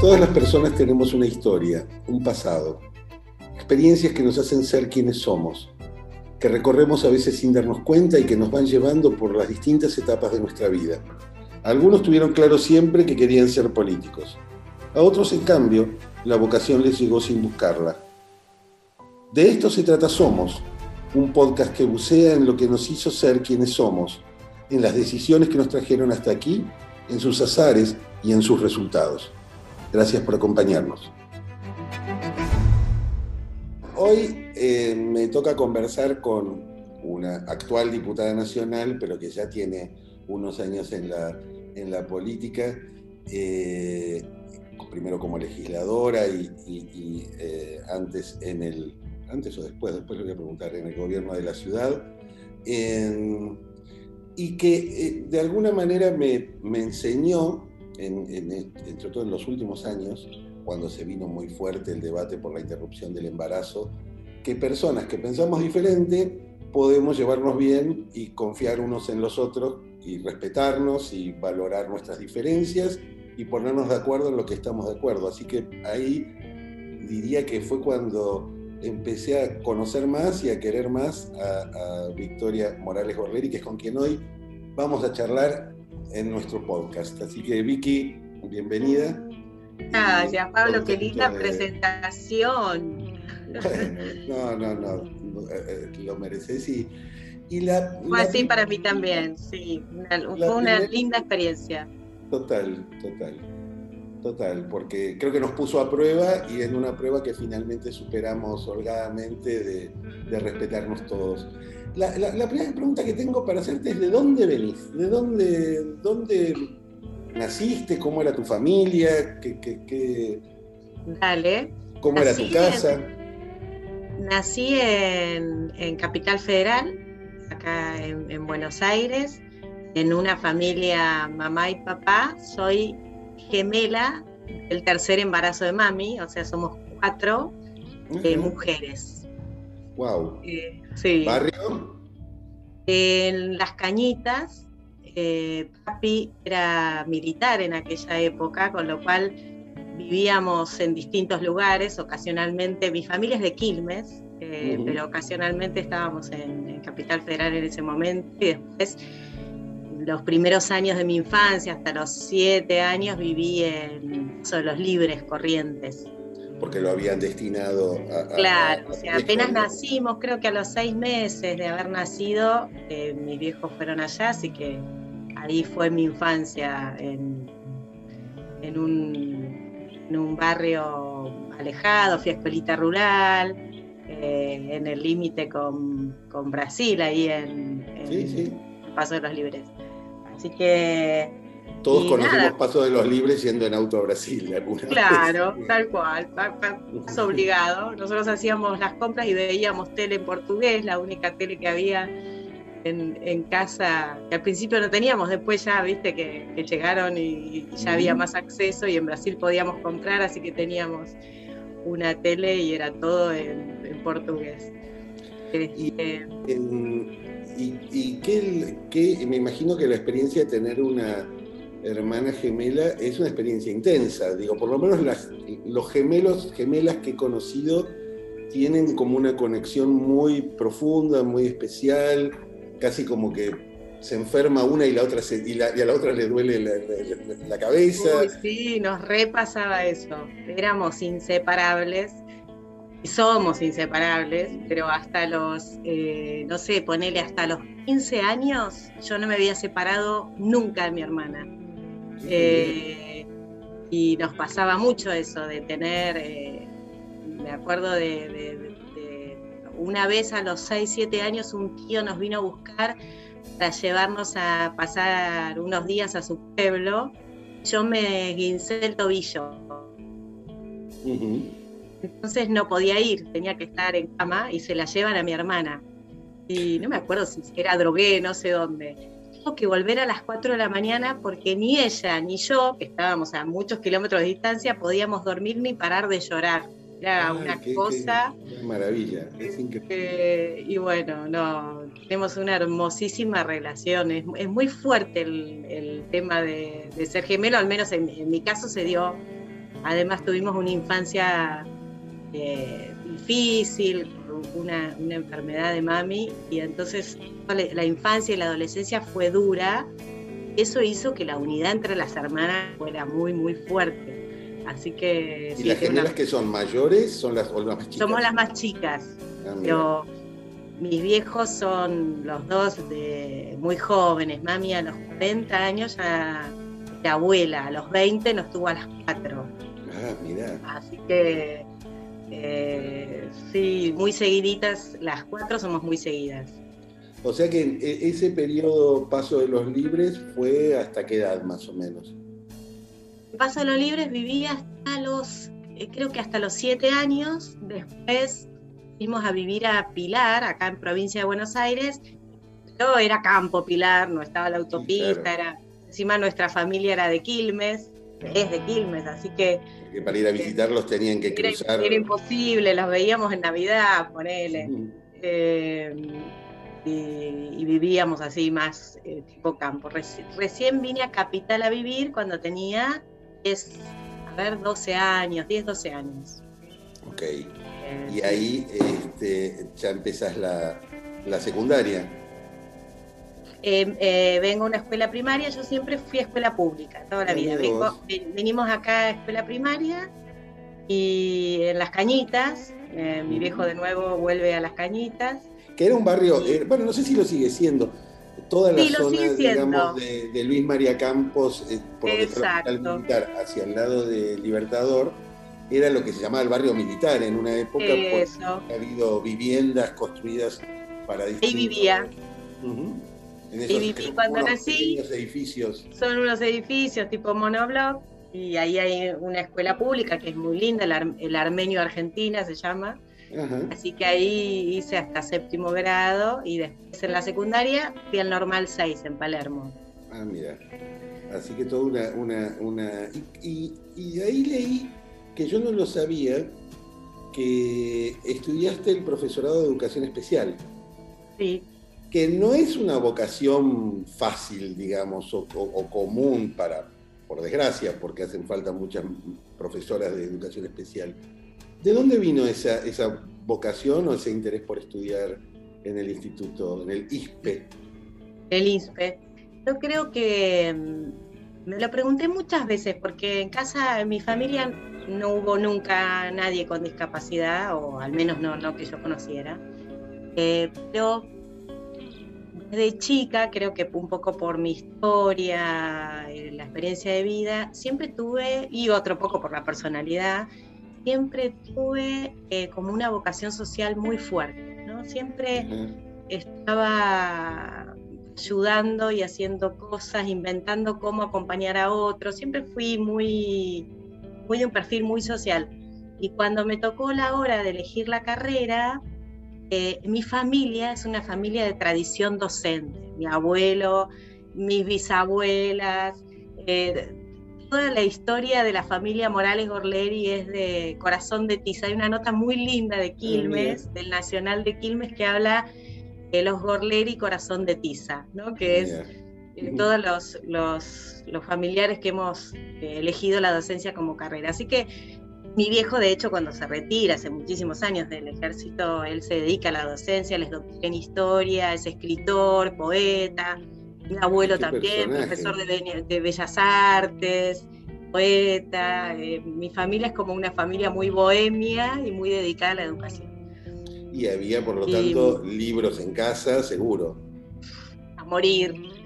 Todas las personas tenemos una historia, un pasado, experiencias que nos hacen ser quienes somos, que recorremos a veces sin darnos cuenta y que nos van llevando por las distintas etapas de nuestra vida. algunos tuvieron claro siempre que querían ser políticos. A otros, en cambio, la vocación les llegó sin buscarla. De esto se trata Somos, un podcast que bucea en lo que nos hizo ser quienes somos, en las decisiones que nos trajeron hasta aquí, en sus azares y en sus resultados. Gracias por acompañarnos. Hoy eh, me toca conversar con una actual diputada nacional, pero que ya tiene unos años en la, en la política, eh, primero como legisladora y, eh, antes en el, antes o después, después le voy a preguntar, en el gobierno de la ciudad, y que de alguna manera me, me enseñó entre todo en los últimos años, cuando se vino muy fuerte el debate por la interrupción del embarazo, que personas que pensamos diferente podemos llevarnos bien y confiar unos en los otros y respetarnos y valorar nuestras diferencias y ponernos de acuerdo en lo que estamos de acuerdo. Así que ahí diría que fue cuando empecé a conocer más y a querer más a, a Victoria Morales Gorleri, que es con quien hoy vamos a charlar en nuestro podcast. Así que Vicky, bienvenida. Gracias, Pablo, qué linda presentación. no, no, no, eh, eh, lo mereces y, y la, Fue así para mí también, sí, fue una linda experiencia. Total, total, total, porque creo que nos puso a prueba y en una prueba que finalmente superamos holgadamente de, de respetarnos todos. La, primera pregunta que tengo para hacerte es ¿de dónde venís? ¿De dónde, dónde naciste? ¿Cómo era tu familia? ¿Qué, qué, Dale. ¿Cómo era tu casa? nací en, Capital Federal, acá en, Buenos Aires, en una familia mamá y papá. Soy gemela del tercer embarazo de mami, o sea, somos cuatro eh, mujeres. Wow. Sí. ¿Barrio? En Las Cañitas. Eh, papi era militar en aquella época, con lo cual vivíamos en distintos lugares. Ocasionalmente, mi familia es de Quilmes, eh, pero ocasionalmente estábamos en, Capital Federal en ese momento. Y después, los primeros años de mi infancia, hasta los siete años, viví en Los Libres, Corrientes porque lo habían destinado a... claro, o sea, apenas nacimos, creo que a los seis meses de haber nacido, eh, mis viejos fueron allá, así que ahí fue mi infancia en, en, un, barrio alejado, fui a escuelita rural, eh, en el límite con, Brasil, ahí en, en Paso de los Libres. Así que todos conocemos Paso de los Libres yendo en auto a Brasil. Claro, tal cual, es obligado. Nosotros hacíamos las compras y veíamos tele en portugués, la única tele que había en, casa, que al principio no teníamos, después ya, viste, que, llegaron y, ya había más acceso y en Brasil podíamos comprar, así que teníamos una tele y era todo en, portugués. y, qué, me imagino que la experiencia de tener una hermana gemela es una experiencia intensa. Digo, por lo menos las, los gemelos, gemelas que he conocido tienen como una conexión muy profunda, muy especial, casi como que se enferma una y la otra se, y, a la otra le duele la, cabeza. sí, nos repasaba eso. Éramos inseparables y somos inseparables, pero hasta los, eh, no sé, ponele hasta los 15 años, yo no me había separado nunca de mi hermana. Eh, y nos pasaba mucho eso de tener, eh, me acuerdo de, una vez a los 6, 7 años un tío nos vino a buscar para llevarnos a pasar unos días a su pueblo. Yo me guincé el tobillo. Entonces no podía ir, tenía que estar en cama y se la llevan a mi hermana. Y no me acuerdo si era drogué, no sé dónde que volver a las 4 de la mañana porque ni ella ni yo, que estábamos a muchos kilómetros de distancia, podíamos dormir ni parar de llorar. Era una cosa. maravilla, es increíble. y bueno, no, tenemos una hermosísima relación. Es, muy fuerte el, tema de, ser gemelo, al menos en, mi caso se dio además tuvimos una infancia eh, difícil, una, una, enfermedad de mami, y entonces la infancia y la adolescencia fue dura. Eso hizo que la unidad entre las hermanas fuera muy, muy fuerte. Así que... ¿Y las gemelas que son mayores son las, o las más chicas? Somos las más chicas. Ah, pero mis viejos son los dos de muy jóvenes. Mami a los 40 años ya de abuela, a los 20 nos tuvo a las 4. Ah, mira. Así que eh, sí, muy seguiditas, las cuatro somos muy seguidas. O sea que e, ese periodo paso de los libres fue hasta qué edad más o menos. Paso de los libres viví hasta los, eh, creo que hasta los siete años. Después fuimos a vivir a Pilar, acá en provincia de Buenos Aires. Todo era campo Pilar, no estaba la autopista, era encima nuestra familia era de Quilmes es de Quilmes, así que... para ir a visitarlos tenían que cruzar... Era imposible, los veíamos en Navidad, ponele. Eh, y, vivíamos así más eh, tipo campo. recién vine a Capital a vivir cuando tenía, es, a ver, 12 años, 10, 12 años. Ok. Eh, y ahí este, ya empezás la, la secundaria. Eh, eh, vengo a una escuela primaria, yo siempre fui a escuela pública toda la vida. venimos acá a escuela primaria y en Las Cañitas, eh, mi viejo de nuevo vuelve a Las Cañitas. Que era un barrio, bueno, no sé si lo sigue siendo, toda la zona, digamos, de, Luis María Campos, por lo militar, hacia el lado de Libertador, era lo que se llamaba el barrio militar en una época, porque ha habido viviendas construidas para distintos... Ahí vivía y viví cuando nací. Edificios. Son unos edificios tipo monobloc y ahí hay una escuela pública que es muy linda, el, Armenio Argentina se llama. Así que ahí hice hasta séptimo grado y después en la secundaria fui al Normal 6 en Palermo. Ah, mira. Así que toda una... una, una... Y, y, ahí leí que yo no lo sabía, que estudiaste el profesorado de educación especial. Sí que no es una vocación fácil, digamos, o, común para, por desgracia, porque hacen falta muchas profesoras de educación especial. ¿De dónde vino esa, esa vocación o ese interés por estudiar en el instituto, en el ISPE? El ISPE. Yo creo que mm, me lo pregunté muchas veces, porque en casa, en mi familia, no hubo nunca nadie con discapacidad, o al menos no, no que yo conociera. Eh, pero de chica, creo que un poco por mi historia, eh, la experiencia de vida, siempre tuve, y otro poco por la personalidad, siempre tuve eh, como una vocación social muy fuerte, ¿no? Siempre estaba ayudando y haciendo cosas, inventando cómo acompañar a otros, siempre fui muy, muy de un perfil muy social. Y cuando me tocó la hora de elegir la carrera, eh, mi familia es una familia de tradición docente. Mi abuelo, mis bisabuelas, eh, toda la historia de la familia Morales Gorleri es de Corazón de Tiza. Hay una nota muy linda de Quilmes, del Nacional de Quilmes, que habla de los Gorleri Corazón de Tiza, ¿no? que es eh, todos los, los, los, familiares que hemos elegido la docencia como carrera. Así que mi viejo, de hecho, cuando se retira hace muchísimos años del ejército, él se dedica a la docencia, les doctora en historia, es escritor, poeta. Mi abuelo también, profesor de, Bellas Artes, poeta. Eh, mi familia es como una familia muy bohemia y muy dedicada a la educación. Y había, por lo tanto, libros en casa, seguro. A morir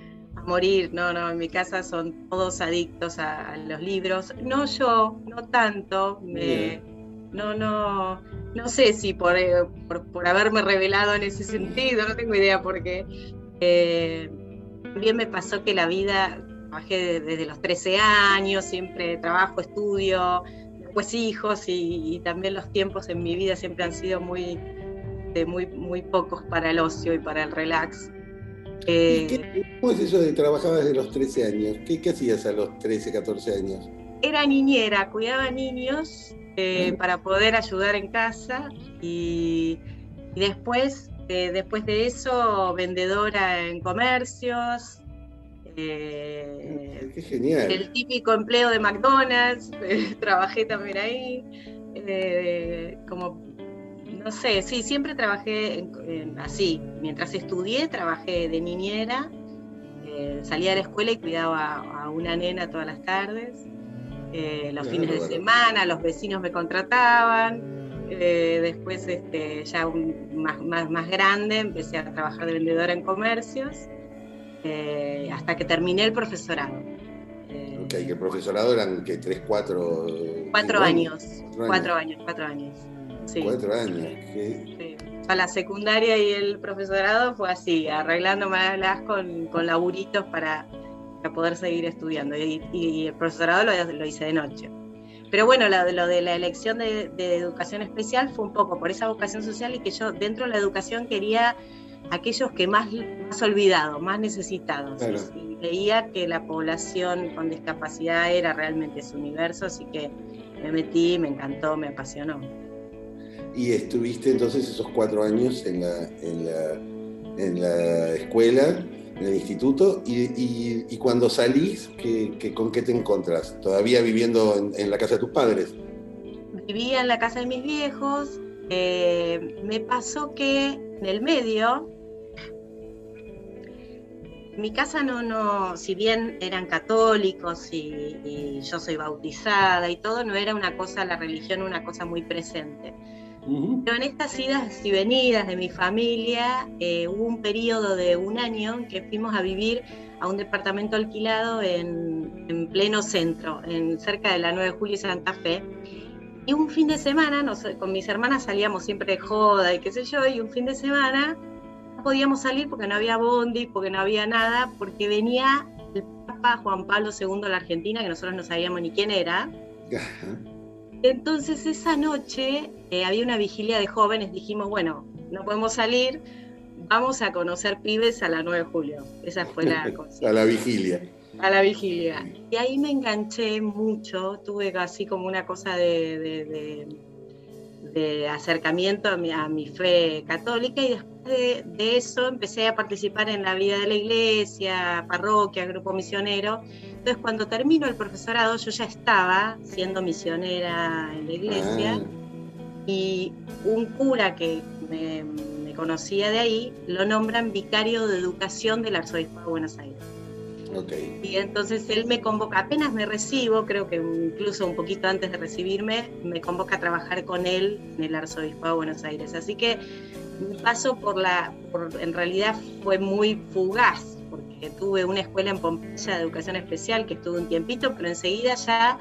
morir, no, no, en mi casa son todos adictos a, los libros. No yo, no tanto, no, no, no sé si eh, por, por, haberme revelado en ese sentido, no tengo idea por qué. Eh, también me pasó que la vida, trabajé desde los 13 años, siempre trabajo, estudio, después hijos y, también los tiempos en mi vida siempre han sido muy, muy, muy pocos para el ocio y para el relax. Eh, ¿Cómo es eso de trabajar desde los 13 años? ¿Qué, hacías a los 13, 14 años? Era niñera, cuidaba niños eh, para poder ayudar en casa y, después, después de eso, vendedora en comercios. Eh, Qué genial. El típico empleo de McDonald's, trabajé también ahí. como, no sé, sí, siempre trabajé así. Mientras estudié, trabajé de niñera. salía de la escuela y cuidaba a, una nena todas las tardes. los fines de semana, los vecinos me contrataban. Eh, después, este, ya más, más, más, grande, empecé a trabajar de vendedora en comercios, eh, hasta que terminé el profesorado. Eh, ok, que el profesorado eran que tres, cuatro... Cuatro años, cuatro años, cuatro años. Sí. Cuatro años. A la secundaria y el profesorado fue así, arreglándome con, con laburitos para, para poder seguir estudiando. Y, el profesorado lo, lo hice de noche. Pero bueno, lo, de la elección de, educación especial fue un poco por esa vocación social y que yo dentro de la educación quería aquellos que más, más olvidados, más necesitados. Y, veía que la población con discapacidad era realmente su universo, así que me metí, me encantó, me apasionó. Y estuviste entonces esos cuatro años en la, en la escuela en el instituto y, cuando salís, con qué te encontras? ¿Todavía viviendo en, la casa de tus padres? Vivía en la casa de mis viejos. Eh, me pasó que en el medio, mi casa no, no, si bien eran católicos y, y, yo soy bautizada y todo, no era una cosa, la religión una cosa muy presente. Pero en estas idas y venidas de mi familia eh, hubo un periodo de un año en que fuimos a vivir a un departamento alquilado en, en pleno centro, en cerca de la 9 de julio y Santa Fe. Y un fin de semana, con mis hermanas salíamos siempre de joda y qué sé yo, y un fin de semana no podíamos salir porque no había bondi, porque no había nada, porque venía el Papa Juan Pablo II de la Argentina, que nosotros no sabíamos ni quién era. Entonces esa noche eh, había una vigilia de jóvenes, dijimos, bueno, no podemos salir, vamos a conocer pibes a la 9 de julio. Esa fue la cosa. a la vigilia. A la vigilia. Y ahí me enganché mucho, tuve así como una cosa de, de, acercamiento a mi, fe católica y después de, eso empecé a participar en la vida de la iglesia, parroquia, grupo misionero entonces, cuando termino el profesorado, yo ya estaba siendo misionera en la iglesia ah. y un cura que me, conocía de ahí lo nombran vicario de educación del arzobispo de Buenos Aires. Y entonces él me convoca, apenas me recibo, creo que incluso un poquito antes de recibirme, me convoca a trabajar con él en el arzobispo de Buenos Aires. Así que mi paso por la, en realidad fue muy fugaz, tuve una escuela en Pompeya de educación especial que estuve un tiempito, pero enseguida ya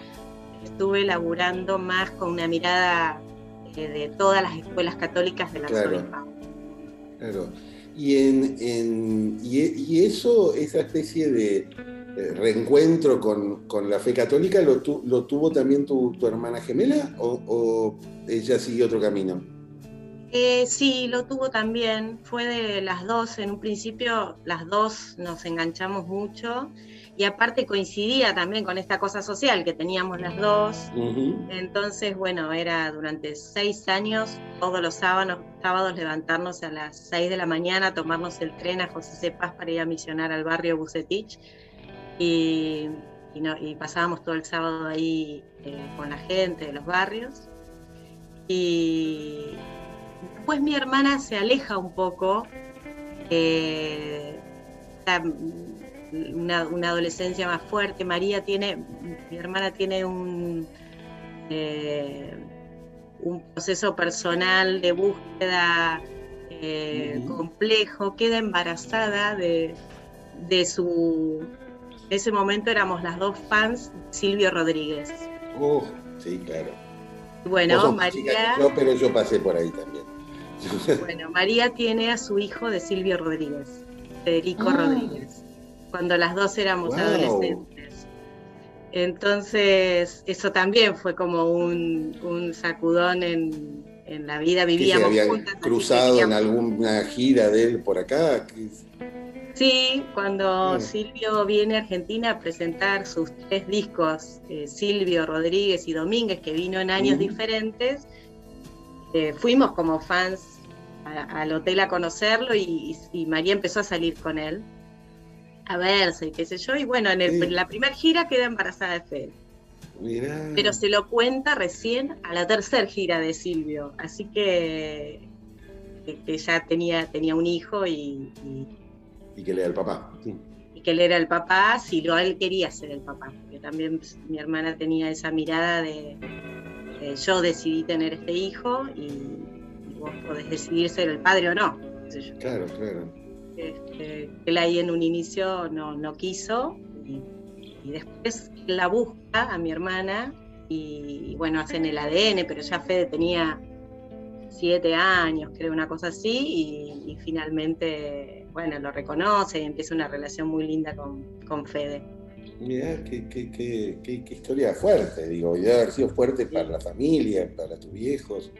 estuve laburando más con una mirada eh, de todas las escuelas católicas de la claro, Claro. Y, en, y, eso, esa especie de reencuentro con, la fe católica, ¿lo, lo tuvo también tu, hermana gemela o, o ella siguió otro camino? Eh, sí, lo tuvo también. Fue de las dos. En un principio, las dos nos enganchamos mucho. Y aparte coincidía también con esta cosa social que teníamos las dos. Entonces, bueno, era durante seis años, todos los sábados, sábados levantarnos a las seis de la mañana, tomarnos el tren a José C. Paz para ir a misionar al barrio Bucetich. Y, y, pasábamos todo el sábado ahí eh, con la gente de los barrios. Y, Después mi hermana se aleja un poco, eh, una, adolescencia más fuerte. María tiene, mi hermana tiene un, eh, un proceso personal de búsqueda eh, complejo, queda embarazada de, de su... En ese momento éramos las dos fans de Silvio Rodríguez. Oh, sí, claro. Bueno, María... pero yo pasé por ahí también. Bueno, María tiene a su hijo de Silvio Rodríguez, Federico ah. Rodríguez, cuando las dos éramos adolescentes. Entonces, eso también fue como un, sacudón en, la vida. Vivíamos que se cruzado en alguna gira de él por acá? Sí, cuando Silvio viene a Argentina a presentar sus tres discos, eh, Silvio, Rodríguez y Domínguez, que vino en años diferentes, eh, fuimos como fans al hotel a conocerlo y, María empezó a salir con él. A verse y qué sé yo. Y bueno, en, la primera gira queda embarazada de Fede. Pero se lo cuenta recién a la tercera gira de Silvio. Así que, que, ya tenía, tenía un hijo y, y, que él era el papá. Y que él era el papá, si lo él quería ser el papá. Porque también pues, mi hermana tenía esa mirada de, yo decidí tener este hijo y, vos podés decidir ser el padre o no. Claro, claro. Este, él ahí en un inicio no, no quiso y y después la busca a mi hermana y, bueno, hacen el ADN, pero ya Fede tenía siete años, creo, una cosa así, y, finalmente, bueno, lo reconoce y empieza una relación muy linda con, con Fede. Mirá, qué, qué, qué, qué, historia fuerte, digo, y debe haber sido fuerte para la familia, para tus viejos,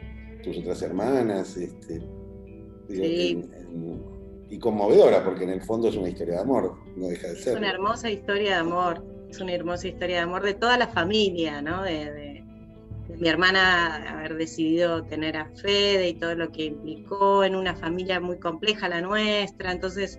tus otras hermanas, este, y conmovedora, porque en el fondo es una historia de amor, no deja de ser. Es una hermosa historia de amor es una hermosa historia de amor de toda la familia, ¿no? De, mi hermana haber decidido tener a Fede y todo lo que implicó en una familia muy compleja la nuestra, entonces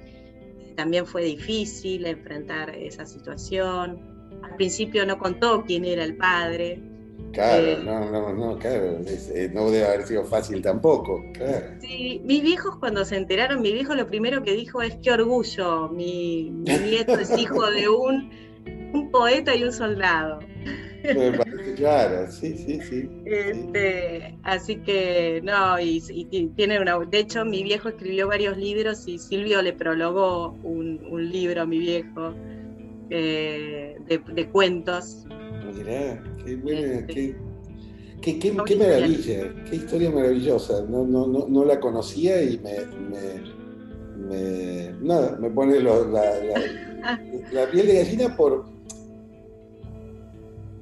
también fue difícil enfrentar esa situación. Al principio no contó quién era el padre. Claro, eh, no, no, no, claro, eh, no debe haber sido fácil tampoco, claro. Sí, mis viejos cuando se enteraron, mi viejo lo primero que dijo es qué orgullo, mi nieto es hijo de un un poeta y un soldado. Me parece claro, sí, sí, sí. Este, así que, no, y, tiene una. De hecho, mi viejo escribió varios libros y Silvio le prologó un, libro a mi viejo eh, de, cuentos. Mirá, qué buena, este, qué, qué, qué, maravilla, qué historia maravillosa. No, no, no, no la conocía y me, me, nada, me pone la, la, la piel de gallina por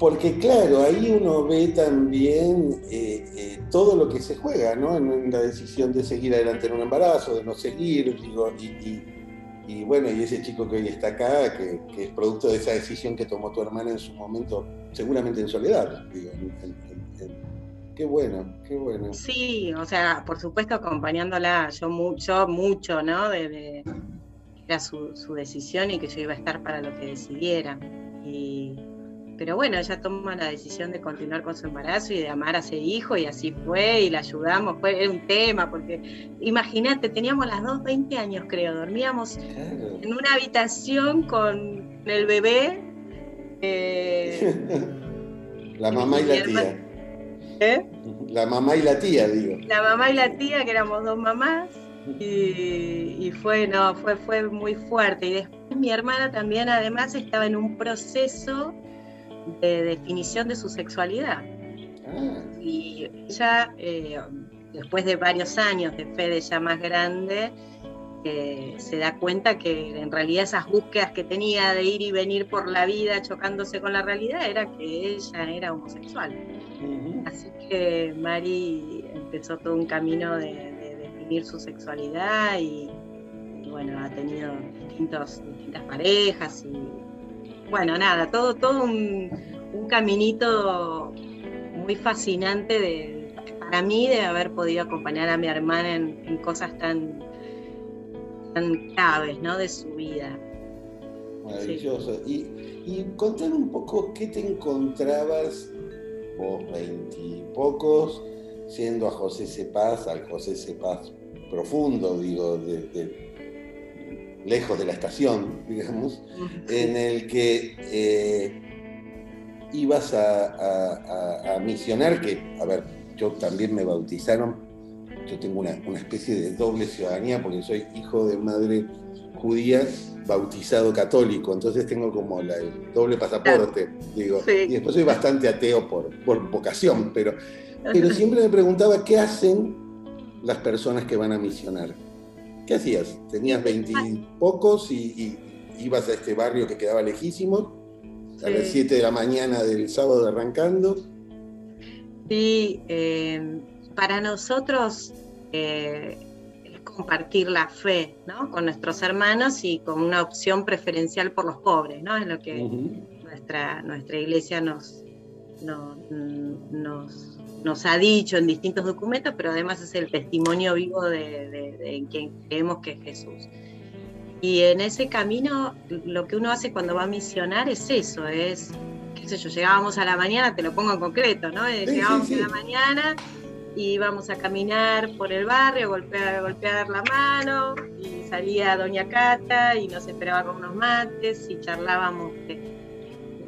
porque claro, ahí uno ve también eh, eh, todo lo que se juega, ¿no? En, la decisión de seguir adelante en un embarazo, de no seguir, digo, y, bueno, y ese chico que hoy está acá, que, es producto de esa decisión que tomó tu hermana en su momento, seguramente en soledad, digo, qué bueno, qué bueno. Sí, o sea, por supuesto acompañándola, yo mucho, mucho, ¿no? De, era su, su decisión y que yo iba a estar para lo que decidiera. Y pero bueno, ella toma la decisión de continuar con su embarazo y de amar a ese hijo y así fue y la ayudamos, fue un tema, porque imagínate, teníamos las dos 20 años creo, dormíamos en una habitación con el bebé. Eh, la mamá y la tía. ¿Eh? La mamá y la tía, digo. La mamá y la tía, que éramos dos mamás. Y, y, fue, no, fue, fue muy fuerte. Y después mi hermana también además estaba en un proceso de definición de su sexualidad. Ah. Y ella, eh, después de varios años de Fede ya más grande, eh, se da cuenta que en realidad esas búsquedas que tenía de ir y venir por la vida chocándose con la realidad era que ella era homosexual. Así que Mari empezó todo un camino de, definir su sexualidad y, bueno, ha tenido distintos, distintas parejas y bueno, nada, todo, todo un, caminito muy fascinante de, para mí de haber podido acompañar a mi hermana en, cosas tan, tan claves ¿no? de su vida. Maravilloso. Y, y contar un poco qué te encontrabas vos, veintipocos, siendo a José Cepaz, al José Cepaz profundo, digo, de lejos de la estación, digamos, en el que eh, ibas a, misionar, que, a ver, yo también me bautizaron, yo tengo una, especie de doble ciudadanía porque soy hijo de madre judía bautizado católico, entonces tengo como el doble pasaporte, digo, y después soy bastante ateo por, por vocación, pero, pero siempre me preguntaba qué hacen las personas que van a misionar. ¿Qué hacías? ¿Tenías veintipocos y, y, ibas a este barrio que quedaba lejísimo? A las 7 de la mañana del sábado arrancando. Sí, eh, para nosotros eh, es compartir la fe ¿no? con nuestros hermanos y con una opción preferencial por los pobres, ¿no? Es lo que nuestra, nuestra iglesia nos, nos nos ha dicho en distintos documentos, pero además es el testimonio vivo de, quien creemos que es Jesús. Y en ese camino lo que uno hace cuando va a misionar es eso, es, qué sé yo, llegábamos a la mañana, te lo pongo en concreto, ¿no? llegábamos a la mañana y íbamos a caminar por el barrio, golpear, golpear la mano, y salía Doña Cata y nos esperaba con unos mates y charlábamos de,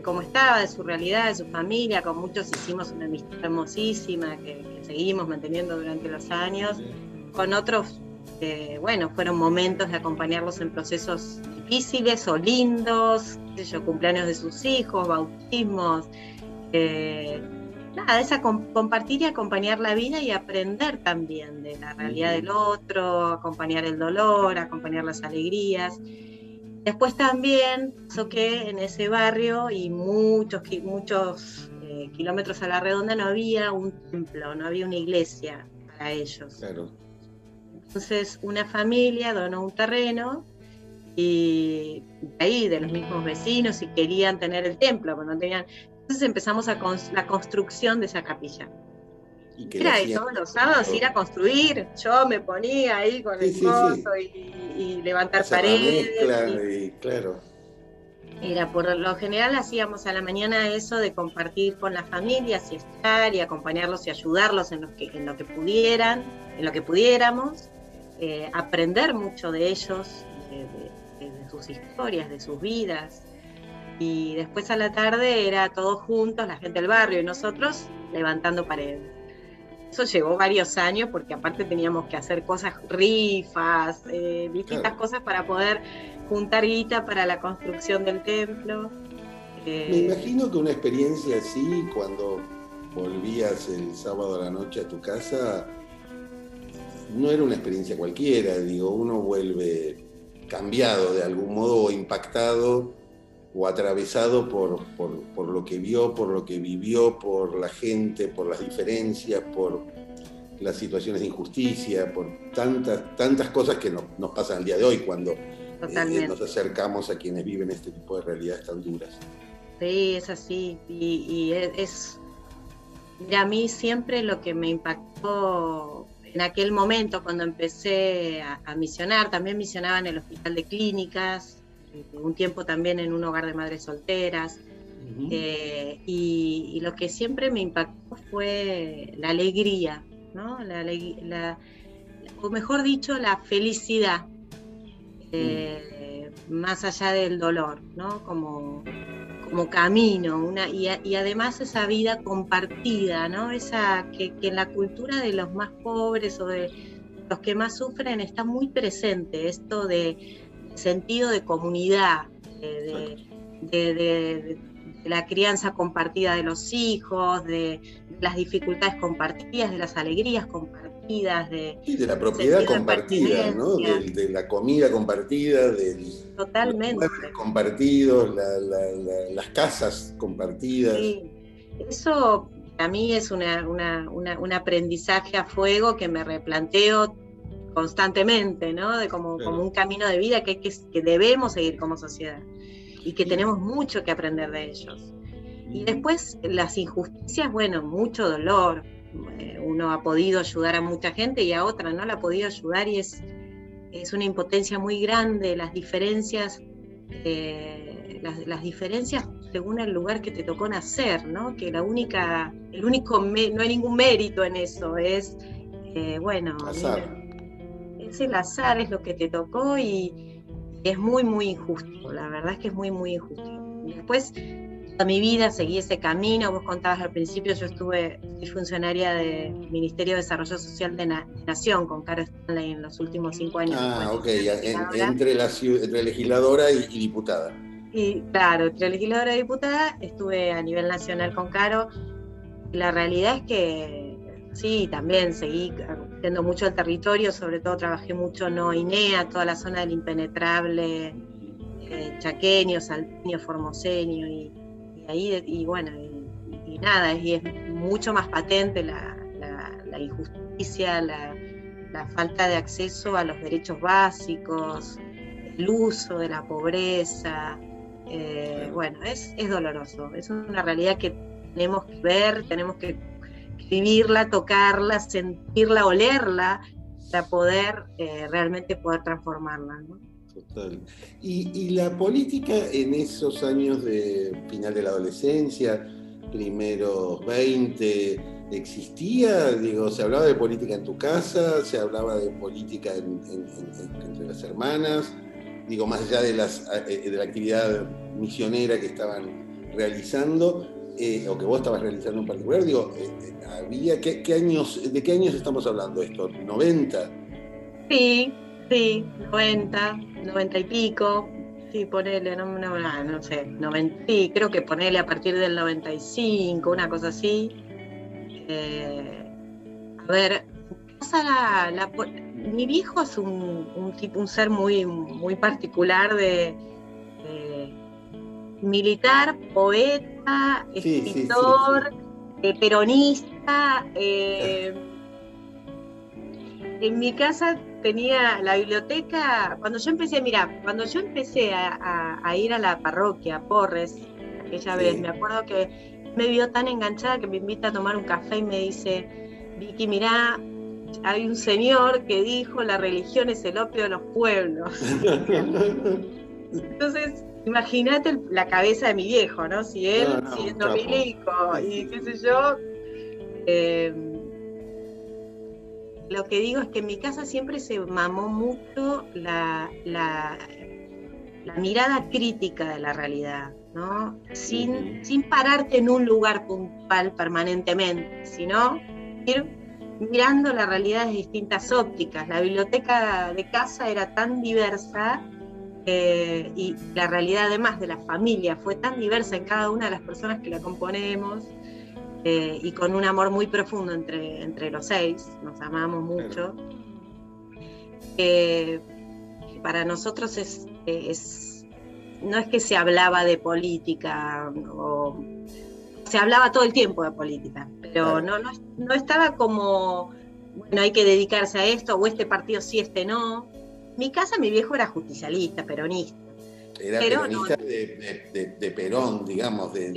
cómo estaba, de su realidad, de su familia, con muchos hicimos una amistad hermosísima que, seguimos manteniendo durante los años, con otros, eh, bueno, fueron momentos de acompañarlos en procesos difíciles o lindos, yo, cumpleaños de sus hijos, bautismos. Eh, nada, esa compartir y acompañar la vida y aprender también de la realidad del otro, acompañar el dolor, acompañar las alegrías. Después también pasó que en ese barrio y muchos, muchos eh, kilómetros a la redonda no había un templo, no había una iglesia para ellos. Entonces una familia donó un terreno y de ahí de los mismos vecinos y querían tener el templo, pero no tenían, entonces empezamos a la construcción de esa capilla. ¿Y Era de todos los sábados ir a construir, yo me ponía ahí con el coso Y, levantar paredes. claro. Era por lo general hacíamos a la mañana eso de compartir con las familias y estar y acompañarlos y ayudarlos en lo que, en lo que pudieran, en lo que pudiéramos, eh, aprender mucho de ellos, de sus historias, de sus vidas, y después a la tarde era todos juntos, la gente del barrio y nosotros levantando paredes. Eso llevó varios años porque aparte teníamos que hacer cosas, rifas, eh, distintas cosas para poder juntar guita para la construcción del templo. Me eh, imagino que una experiencia así, cuando volvías el sábado a la noche a tu casa, no era una experiencia cualquiera, digo, uno vuelve cambiado de algún modo o impactado o atravesado por, por, lo que vio, por lo que vivió, por la gente, por las diferencias, por las situaciones de injusticia, por tantas, tantas cosas que nos, pasan al día de hoy cuando eh, nos acercamos a quienes viven este tipo de realidades tan duras. Sí, es así. Y, es, a mí siempre lo que me impactó en aquel momento cuando empecé a, a misionar, también misionaba en el hospital de clínicas, un tiempo también en un hogar de madres solteras. Eh, y, lo que siempre me impactó fue la alegría, ¿no? La, o mejor dicho, la felicidad, eh, más allá del dolor, ¿no? Como, como camino, una, y, además esa vida compartida, ¿no? Esa que, que en la cultura de los más pobres o de los que más sufren está muy presente, esto de sentido de comunidad, de, la crianza compartida de los hijos, de, las dificultades compartidas, de las alegrías compartidas, de, de la propiedad compartida, ¿no? de, la comida compartida, de Totalmente. los compartidos, las casas compartidas. Eso a mí es una, un aprendizaje a fuego que me replanteo constantemente, ¿no? De como, como un camino de vida que, que, que, debemos seguir como sociedad y que tenemos mucho que aprender de ellos. Y después las injusticias, bueno, mucho dolor. Eh, uno ha podido ayudar a mucha gente y a otra no la ha podido ayudar y es, es una impotencia muy grande, las diferencias, eh, las, las, diferencias según el lugar que te tocó nacer, ¿no? Que la única, el único, no hay ningún mérito en eso, es, eh, bueno, el azar, es lo que te tocó y es muy, muy injusto. La verdad es que es muy, muy injusto. después, toda mi vida seguí ese camino. Vos contabas al principio, yo estuve, funcionaria del Ministerio de Desarrollo Social de Nación con Caro Stanley en los últimos cinco años. Ah, ok, entre, la, entre legisladora y, y diputada. Y claro, entre legisladora y diputada estuve a nivel nacional con Caro. La realidad es que Sí, también seguí viendo mucho el territorio, sobre todo trabajé mucho no INEA, toda la zona del impenetrable, eh, chaqueño, salteño, formoseño, y, ahí, y bueno, y, nada, y es mucho más patente la, injusticia, la, falta de acceso a los derechos básicos, el uso de la pobreza. Eh, bueno, es, es doloroso, es una realidad que tenemos que ver, tenemos que vivirla, tocarla, sentirla, olerla, para poder eh, realmente poder transformarla. total. Y, la política en esos años de final de la adolescencia, primeros 20, ¿existía? Digo, ¿se hablaba de política en tu casa? ¿Se hablaba de política entre las hermanas? Digo, más allá de, las, eh, de la actividad misionera que estaban realizando, eh, o que vos estabas realizando en particular, digo, eh, había, ¿qué, años, ¿de qué años estamos hablando esto? ¿90? Sí, sí, 90, 90 y pico. Sí, ponele, no, no, no sé, 90, sí, creo que ponele a partir del 95, una cosa así. Eh, a ver, la, mi viejo es un, tipo, un ser muy, muy particular de, militar, poeta, escritor, eh, peronista. Eh, en mi casa tenía la biblioteca, cuando yo empecé, mira, cuando yo empecé a, ir a la parroquia, Porres, aquella vez, me acuerdo que me vio tan enganchada que me invita a tomar un café y me dice, Vicky, mira, hay un señor que dijo la religión es el opio de los pueblos. Entonces, imagínate la cabeza de mi viejo, ¿no? Si él siendo milico y qué sé yo. Eh, lo que digo es que en mi casa siempre se mamó mucho la, la, mirada crítica de la realidad, ¿no? Sin, sin pararte en un lugar puntual permanentemente, sino ir mirando la realidad de distintas ópticas. La biblioteca de casa era tan diversa eh, y la realidad además de la familia fue tan diversa en cada una de las personas que la componemos eh, y con un amor muy profundo entre, entre los seis, nos amamos mucho. para nosotros es, es, no es que se hablaba de política o se hablaba todo el tiempo de política, pero no, no, no estaba como, bueno, hay que dedicarse a esto, o este partido sí, este no mi casa, mi viejo era justicialista, peronista. Era peronista de, Perón, digamos, de,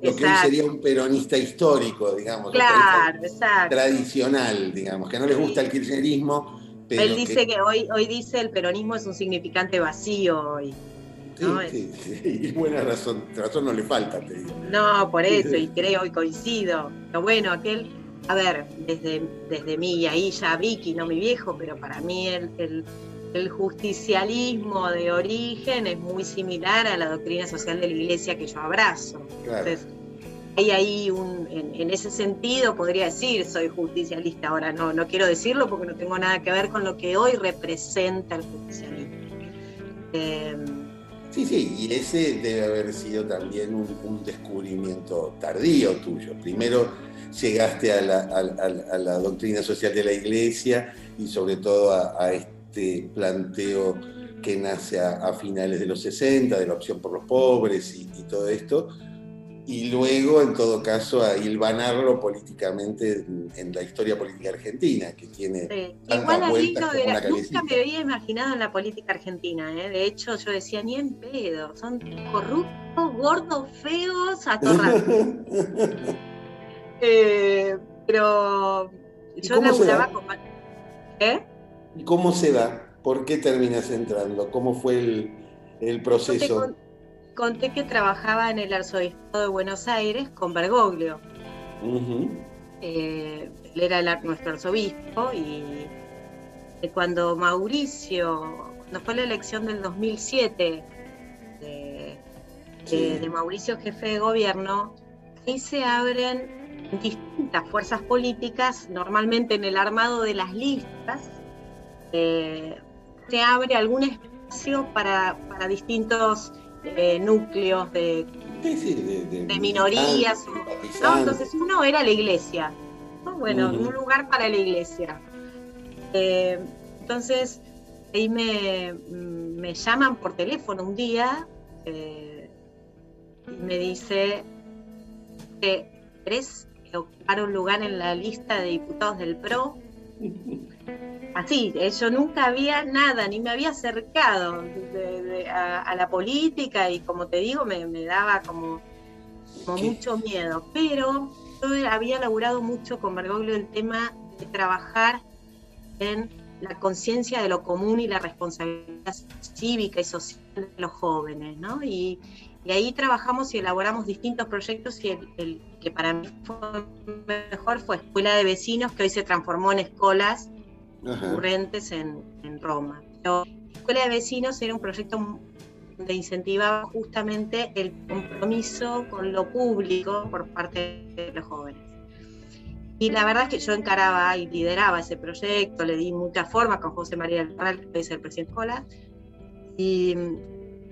lo que hoy sería un peronista histórico, digamos. Claro, exacto. Tradicional, digamos, que no les gusta el kirchnerismo. Pero Él dice que, hoy, hoy dice el peronismo es un significante vacío hoy. Sí, sí, y buena razón, razón no le falta, te digo. No, por eso, y creo y coincido. Pero bueno, aquel, a ver, desde, desde mí y ahí ya Vicky, no mi viejo, pero para mí el, el el justicialismo de origen es muy similar a la doctrina social de la iglesia que yo abrazo. Entonces, hay ahí un, en, ese sentido podría decir soy justicialista. Ahora no, no quiero decirlo porque no tengo nada que ver con lo que hoy representa el justicialismo. Em, sí, sí, y ese debe haber sido también un, descubrimiento tardío tuyo. Primero llegaste a la, doctrina social de la iglesia y sobre todo a, a este este planteo que nace a, finales de los 60, de la opción por los pobres y, todo esto, y luego, en todo caso, a hilvanarlo políticamente en, la historia política argentina, que tiene. Sí. Igual ahí nunca me había imaginado en la política argentina, ¿eh? de hecho, yo decía ni en pedo, son corruptos, gordos, feos, atorrados. eh, pero yo laburaba con. ¿Eh? ¿Y cómo se da? ¿Por qué terminas entrando? ¿Cómo fue el, proceso? Conté, que trabajaba en el Arzobispado de Buenos Aires con Bergoglio. Eh, él era nuestro arzobispo y cuando Mauricio, cuando fue la elección del 2007 de, Mauricio jefe de gobierno, ahí se abren distintas fuerzas políticas, normalmente en el armado de las listas, eh, se abre algún espacio para, distintos eh, núcleos de, de, minorías. Entonces uno era la iglesia, bueno, un lugar para la iglesia. Eh, entonces ahí me, me, llaman por teléfono un día y me dice, ¿querés ocupar un lugar en la lista de diputados del PRO? así, eh, yo nunca había nada, ni me había acercado a, la política y como te digo, me, daba como, mucho miedo. Pero yo había laburado mucho con Bergoglio el tema de trabajar en la conciencia de lo común y la responsabilidad cívica y social de los jóvenes, ¿no? Y, ahí trabajamos y elaboramos distintos proyectos y el, que para mí fue mejor fue Escuela de Vecinos, que hoy se transformó en ocurrentes en, en Roma. Pero Escuela de Vecinos era un proyecto donde incentivaba justamente el compromiso con lo público por parte de los jóvenes. Y la verdad es que yo encaraba y lideraba ese proyecto, le di mucha forma con José María del que es el presidente Cola. Y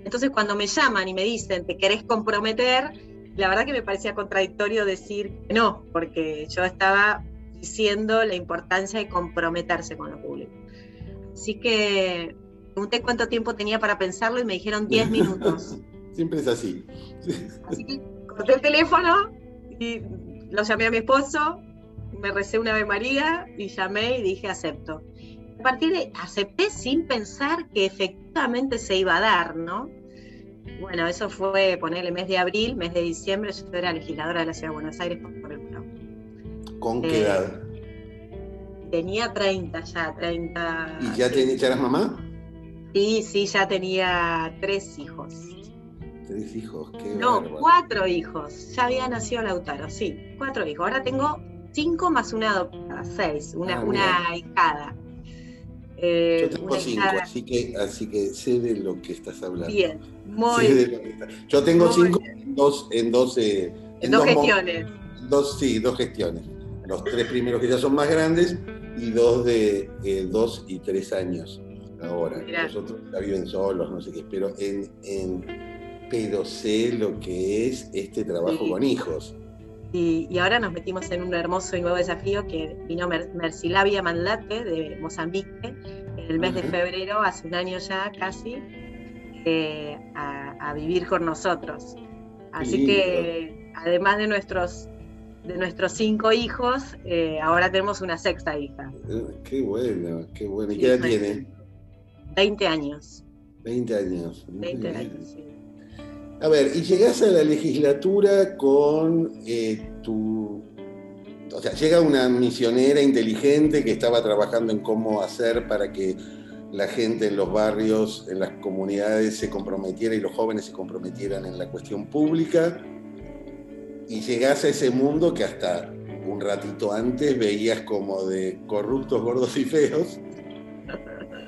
entonces cuando me llaman y me dicen, ¿te querés comprometer? La verdad que me parecía contradictorio decir no, porque yo estaba diciendo la importancia de comprometerse con lo público. Así que pregunté cuánto tiempo tenía para pensarlo y me dijeron 10 minutos. Siempre es así. Así que corté el teléfono y lo llamé a mi esposo, me recé una Ave María y llamé y dije acepto. A partir de acepté sin pensar que efectivamente se iba a dar, ¿no? Bueno, eso fue ponerle mes de abril, mes de diciembre, yo era legisladora de la Ciudad de Buenos Aires por el ¿Con qué eh, edad? Tenía 30 ya, 30. ¿Y ya, ya eras mamá? Sí, sí, ya tenía tres hijos. Tres hijos, qué No, cuatro hijos. Ya había nacido Lautaro, sí, cuatro hijos. Ahora tengo cinco más una adoptada, seis, una, ah, una hijada. Eh, Yo tengo cinco, así que, así que sé de lo que estás hablando. Bien, muy bien. Yo tengo cinco en dos, en dos, eh, en dos, gestiones. Dos, sí, dos gestiones. Los tres primeros que ya son más grandes y dos de eh, dos y tres años ahora. Los otros ya viven solos, no sé qué, pero en, en pero sé lo que es este trabajo con hijos. Y, ahora nos metimos en un hermoso y nuevo desafío que vino Mercilavia Mandate de Mozambique en el mes de febrero, hace un año ya casi, eh, a, vivir con nosotros. Así que además de nuestros de nuestros cinco hijos, eh, ahora tenemos una sexta hija. Eh, qué bueno, qué bueno. ¿Y qué edad tiene? 20 años. 20 años. 20 años, sí. A ver, y llegás a la legislatura con eh, tu... O sea, llega una misionera inteligente que estaba trabajando en cómo hacer para que la gente en los barrios, en las comunidades se comprometiera y los jóvenes se comprometieran en la cuestión pública. Y llegás a ese mundo que hasta un ratito antes veías como de corruptos, gordos y feos.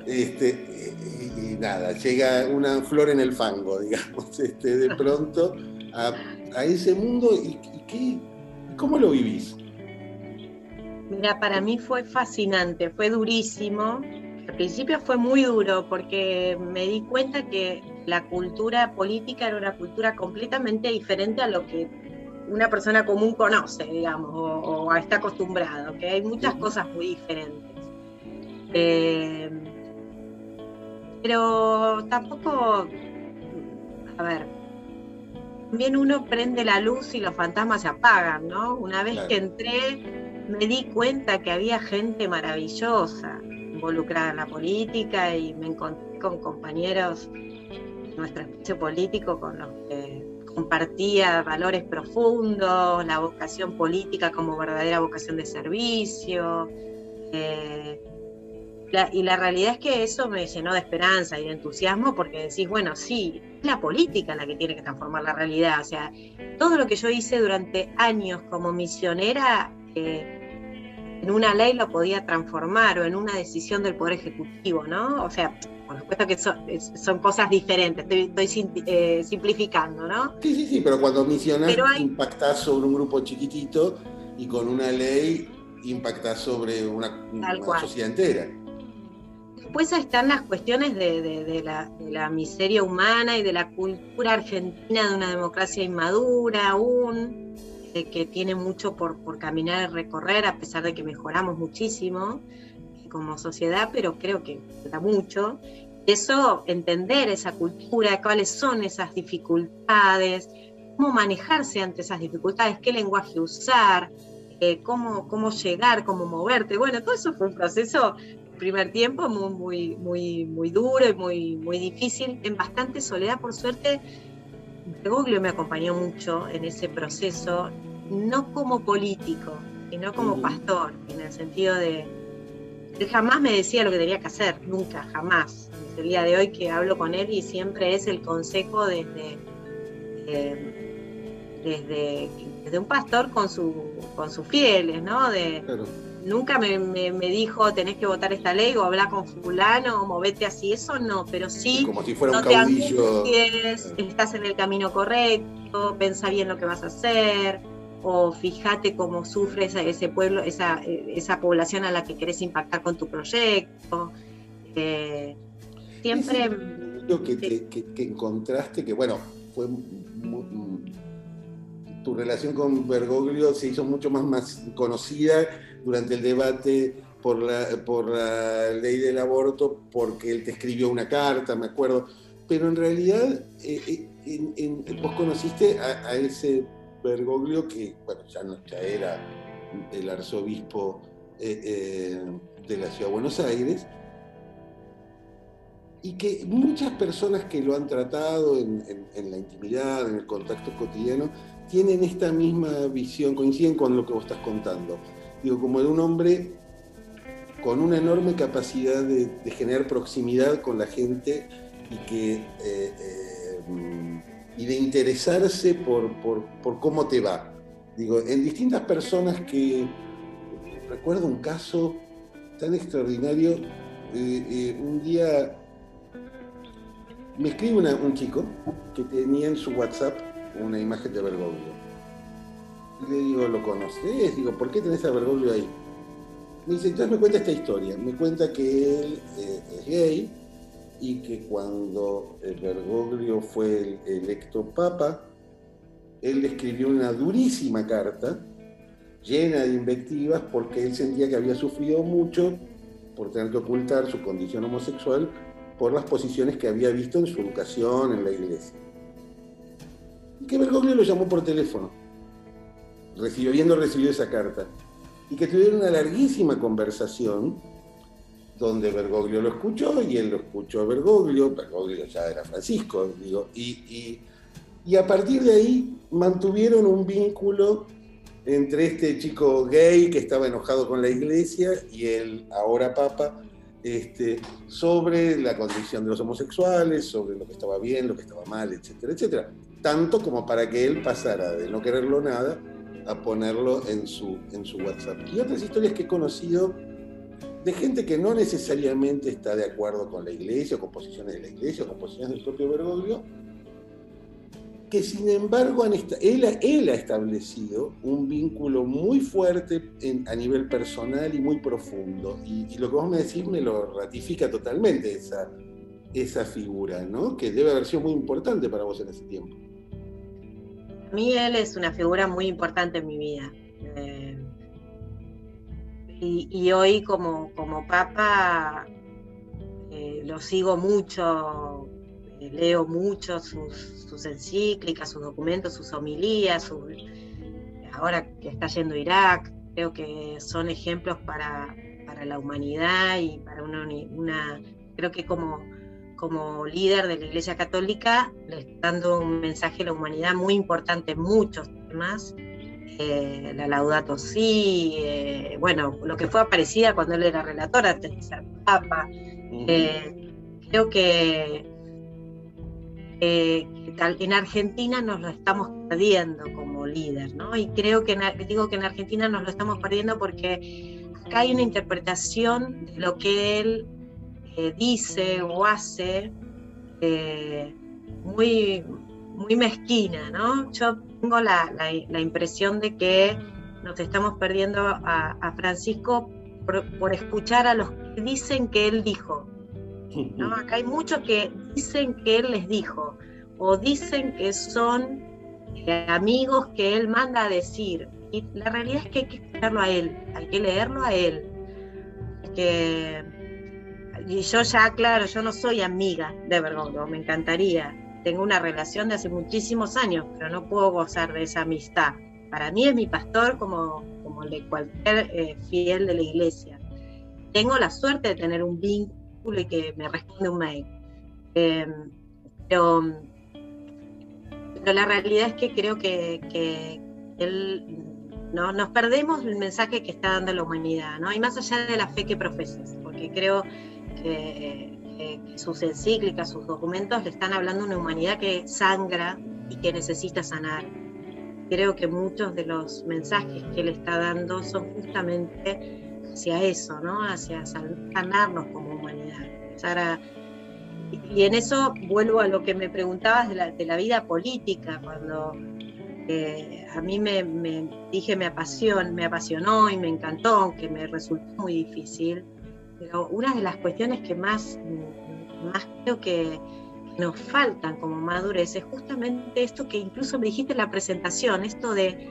Este, y nada, llega una flor en el fango, digamos, este, de pronto a, ese mundo. ¿Y, qué, cómo lo vivís? Mira, para mí fue fascinante, fue durísimo. Al principio fue muy duro porque me di cuenta que la cultura política era una cultura completamente diferente a lo que una persona común conoce, digamos, o, está acostumbrado, que hay muchas cosas muy diferentes. Eh, pero tampoco, a ver, también uno prende la luz y los fantasmas se apagan, ¿no? Una vez que entré me di cuenta que había gente maravillosa involucrada en la política y me encontré con compañeros de nuestro espacio político con los que compartía valores profundos, la vocación política como verdadera vocación de servicio. Eh, y la realidad es que eso me llenó de esperanza y de entusiasmo porque decís, bueno, sí, es la política la que tiene que transformar la realidad. O sea, todo lo que yo hice durante años como misionera, eh, en una ley lo podía transformar o en una decisión del Poder Ejecutivo, ¿no? O sea, por supuesto que son, cosas diferentes, estoy, eh, simplificando, ¿no? Sí, sí, sí, pero cuando misionas impactás sobre un grupo chiquitito y con una ley impactás sobre una sociedad entera. Después están las cuestiones de, la, miseria humana y de la cultura argentina de una democracia inmadura aún, que tiene mucho por, caminar y recorrer, a pesar de que mejoramos muchísimo como sociedad, pero creo que falta mucho. Eso, entender esa cultura, cuáles son esas dificultades, cómo manejarse ante esas dificultades, qué lenguaje usar, eh, cómo, cómo llegar, cómo moverte. Bueno, todo eso fue un proceso primer tiempo muy, muy, muy, muy duro y muy, muy difícil, en bastante soledad, por suerte. Bergoglio me acompañó mucho en ese proceso, no como político, sino como pastor, en el sentido de, él jamás me decía lo que tenía que hacer, nunca, jamás. el día de hoy que hablo con él y siempre es el consejo desde, eh, desde, un pastor con, su, con sus fieles, ¿no? De, Nunca me, dijo tenés que votar esta ley o hablar con fulano o movete así, eso no, pero sí. Como si fuera un caudillo. estás en el camino correcto, pensá bien lo que vas a hacer, o fíjate cómo sufre ese, pueblo, esa, esa población a la que querés impactar con tu proyecto. Eh, siempre... Lo que, que, encontraste, que bueno, fue tu relación con Bergoglio se hizo mucho más, más conocida durante el debate por la, por la ley del aborto, porque él te escribió una carta, me acuerdo. Pero en realidad, eh, eh, vos conociste a ese Bergoglio, que bueno, ya, no, ya era el arzobispo eh, eh, de la ciudad de Buenos Aires, y que muchas personas que lo han tratado en, la intimidad, en el contacto cotidiano, tienen esta misma visión, coinciden con lo que vos estás contando. Digo, como de un hombre con una enorme capacidad de, generar proximidad con la gente y que eh, y de interesarse por, cómo te va. Digo, en distintas personas que recuerdo un caso tan extraordinario, eh, eh, un día me escribe un chico que tenía en su WhatsApp una imagen de Bergoglio. Y le digo, ¿lo conoces? Digo, ¿por qué tenés a Bergoglio ahí? Me dice, entonces me cuenta esta historia. Me cuenta que él eh, es gay, y que cuando Bergoglio fue electo papa, él escribió una durísima carta llena de invectivas porque él sentía que había sufrido mucho por tener que ocultar su condición homosexual por las posiciones que había visto en su educación en la iglesia. Y que Bergoglio lo llamó por teléfono, recibió, habiendo recibido esa carta, y que tuvieron una larguísima conversación donde Bergoglio lo escuchó y él lo escuchó a Bergoglio, Bergoglio ya era Francisco, digo, y, a partir de ahí mantuvieron un vínculo entre este chico gay que estaba enojado con la iglesia y el ahora papa, este, sobre la condición de los homosexuales, sobre lo que estaba bien, lo que estaba mal, etcétera, etcétera. Tanto como para que él pasara de no quererlo nada a ponerlo en su, en su WhatsApp. Y otras historias que he conocido de gente que no necesariamente está de acuerdo con la iglesia, o con posiciones de la iglesia, o con posiciones del propio Bergoglio, que sin embargo él, ha establecido un vínculo muy fuerte a nivel personal y muy profundo. Y, lo que vos me decís me lo ratifica totalmente esa, esa figura, ¿no? que debe haber sido muy importante para vos en ese tiempo. A mí él es una figura muy importante en mi vida. Eh, y, hoy como, como papa eh, lo sigo mucho, eh, leo mucho sus, encíclicas, sus documentos, sus homilías, ahora que está yendo Irak, creo que son ejemplos para, la humanidad y para una, una creo que como, como líder de la Iglesia Católica le está dando un mensaje a la humanidad muy importante en muchos temas eh, la Laudato Si, eh, bueno, lo que fue aparecida cuando él era relator antes de ser papa. Eh, creo que en Argentina nos lo estamos perdiendo como líder, ¿no? Y creo que digo que en Argentina nos lo estamos perdiendo porque acá hay una interpretación de lo que él dice o hace muy, muy mezquina, ¿no? Yo tengo la, impresión de que nos estamos perdiendo a, Francisco por, escuchar a los que dicen que él dijo. ¿no? Acá hay muchos que dicen que él les dijo, o dicen que son eh, amigos que él manda a decir. Y la realidad es que hay que escucharlo a él, hay que leerlo a él. y yo ya, claro, yo no soy amiga de Bergoglio, me encantaría, tengo una relación de hace muchísimos años, pero no puedo gozar de esa amistad. Para mí es mi pastor como, como el de cualquier eh, fiel de la iglesia. Tengo la suerte de tener un vínculo y que me responde un mail. Em, pero, la realidad es que creo que, él ¿no? Nos perdemos el mensaje que está dando la humanidad, ¿no? Y más allá de la fe que profeses, porque creo que, sus encíclicas, sus documentos le están hablando a una humanidad que sangra y que necesita sanar. Creo que muchos de los mensajes que él está dando son justamente hacia eso, ¿no? Hacia sanarnos como humanidad. y en eso vuelvo a lo que me preguntabas de la, de la vida política, cuando a mí me, dije me apasionó, me apasionó y me encantó, aunque me resultó muy difícil. Pero una de las cuestiones que más, más creo que nos faltan como madurez es justamente esto que incluso me dijiste en la presentación, esto de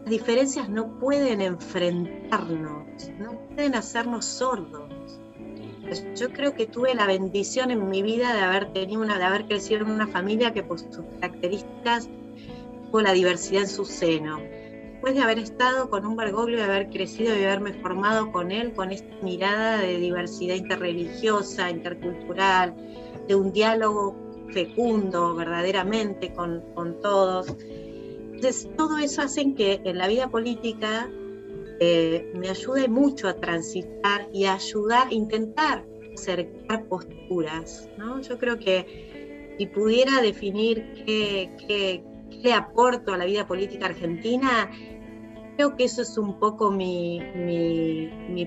las diferencias no pueden enfrentarnos, no pueden hacernos sordos. Yo creo que tuve la bendición en mi vida de haber tenido una, de haber crecido en una familia que por sus características la diversidad en su seno. Después de haber estado con un Bergoglio, de haber crecido y haberme formado con él, con esta mirada de diversidad interreligiosa, intercultural, de un diálogo fecundo verdaderamente con, con todos. Entonces, todo eso hace que en la vida política eh, me ayude mucho a transitar y a ayudar, intentar acercar posturas. ¿no? Yo creo que si pudiera definir qué, qué, le aporto a la vida política argentina, creo que eso es un poco mi,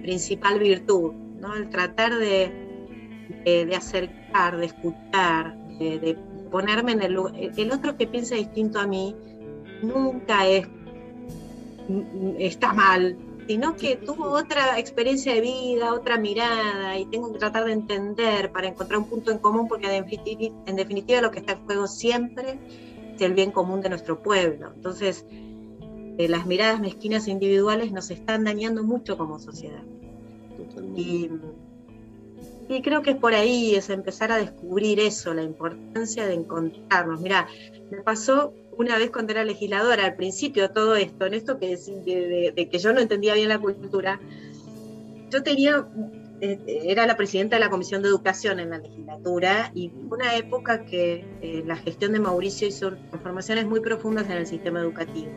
principal virtud, ¿no? el tratar de, de, acercar, de escuchar, de, ponerme en el lugar. El otro que piensa distinto a mí nunca es, está mal, sino que tuvo otra experiencia de vida, otra mirada, y tengo que tratar de entender para encontrar un punto en común, porque en definitiva lo que está en juego siempre el bien común de nuestro pueblo. Entonces, eh, las miradas mezquinas e individuales nos están dañando mucho como sociedad. Y, creo que es por ahí, es empezar a descubrir eso, la importancia de encontrarnos. Mira, me pasó una vez cuando era legisladora, al principio todo esto, en esto que de, de que yo no entendía bien la cultura, yo tenía era la presidenta de la Comisión de Educación en la legislatura y una época que eh, la gestión de Mauricio hizo transformaciones muy profundas en el sistema educativo.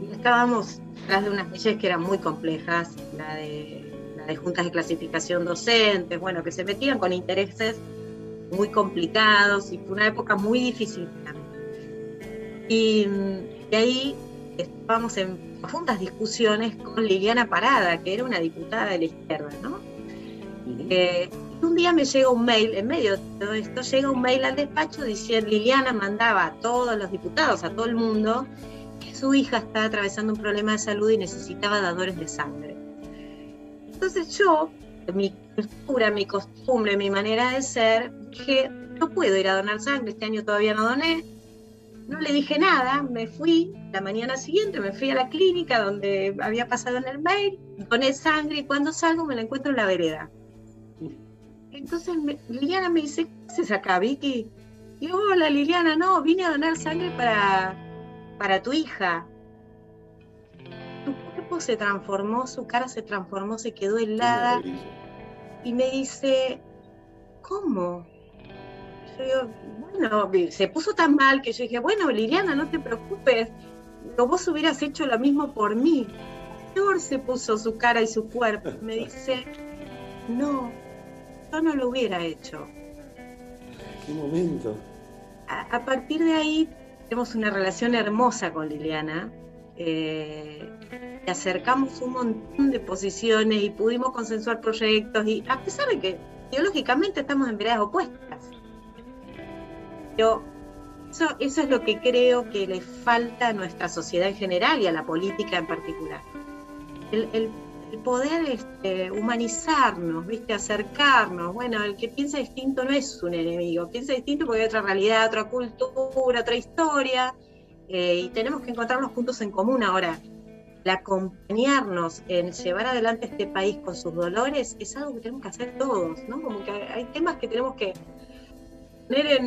Y estábamos tras de unas leyes que eran muy complejas, la de, la de juntas de clasificación docentes, bueno, que se metían con intereses muy complicados y fue una época muy difícil. Y, y ahí estábamos en profundas discusiones con Liliana Parada, que era una diputada de la izquierda, ¿no? Eh, un día me llega un mail, en medio de todo esto, llega un mail al despacho diciendo Liliana mandaba a todos los diputados, a todo el mundo, que su hija estaba atravesando un problema de salud y necesitaba dadores de sangre. Entonces yo, mi cultura, mi costumbre, mi manera de ser, que no puedo ir a donar sangre, este año todavía no doné, no le dije nada, me fui la mañana siguiente, me fui a la clínica donde había pasado en el mail, doné sangre y cuando salgo me la encuentro en la vereda. Entonces Liliana me dice, ¿qué haces acá, Vicky? Y yo, hola Liliana, no, vine a donar sangre para, para tu hija. Su cuerpo se transformó, su cara se transformó, se quedó helada. Y me dice, ¿cómo? Bueno, se puso tan mal que yo dije, bueno, Liliana, no te preocupes, vos hubieras hecho lo mismo por mí. Peor se puso su cara y su cuerpo. Me dice, no, yo no lo hubiera hecho. ¿Qué momento? A, partir de ahí tenemos una relación hermosa con Liliana. Eh, acercamos un montón de posiciones y pudimos consensuar proyectos y a pesar de que ideológicamente estamos en veredas opuestas, pero eso, eso es lo que creo que le falta a nuestra sociedad en general y a la política en particular. El, poder este, humanizarnos, ¿viste? acercarnos. Bueno, el que piensa distinto no es un enemigo, piensa distinto porque hay otra realidad, otra cultura, otra historia, eh, y tenemos que encontrar los puntos en común ahora. El acompañarnos en llevar adelante este país con sus dolores es algo que tenemos que hacer todos, ¿no? Como que hay temas que tenemos que poner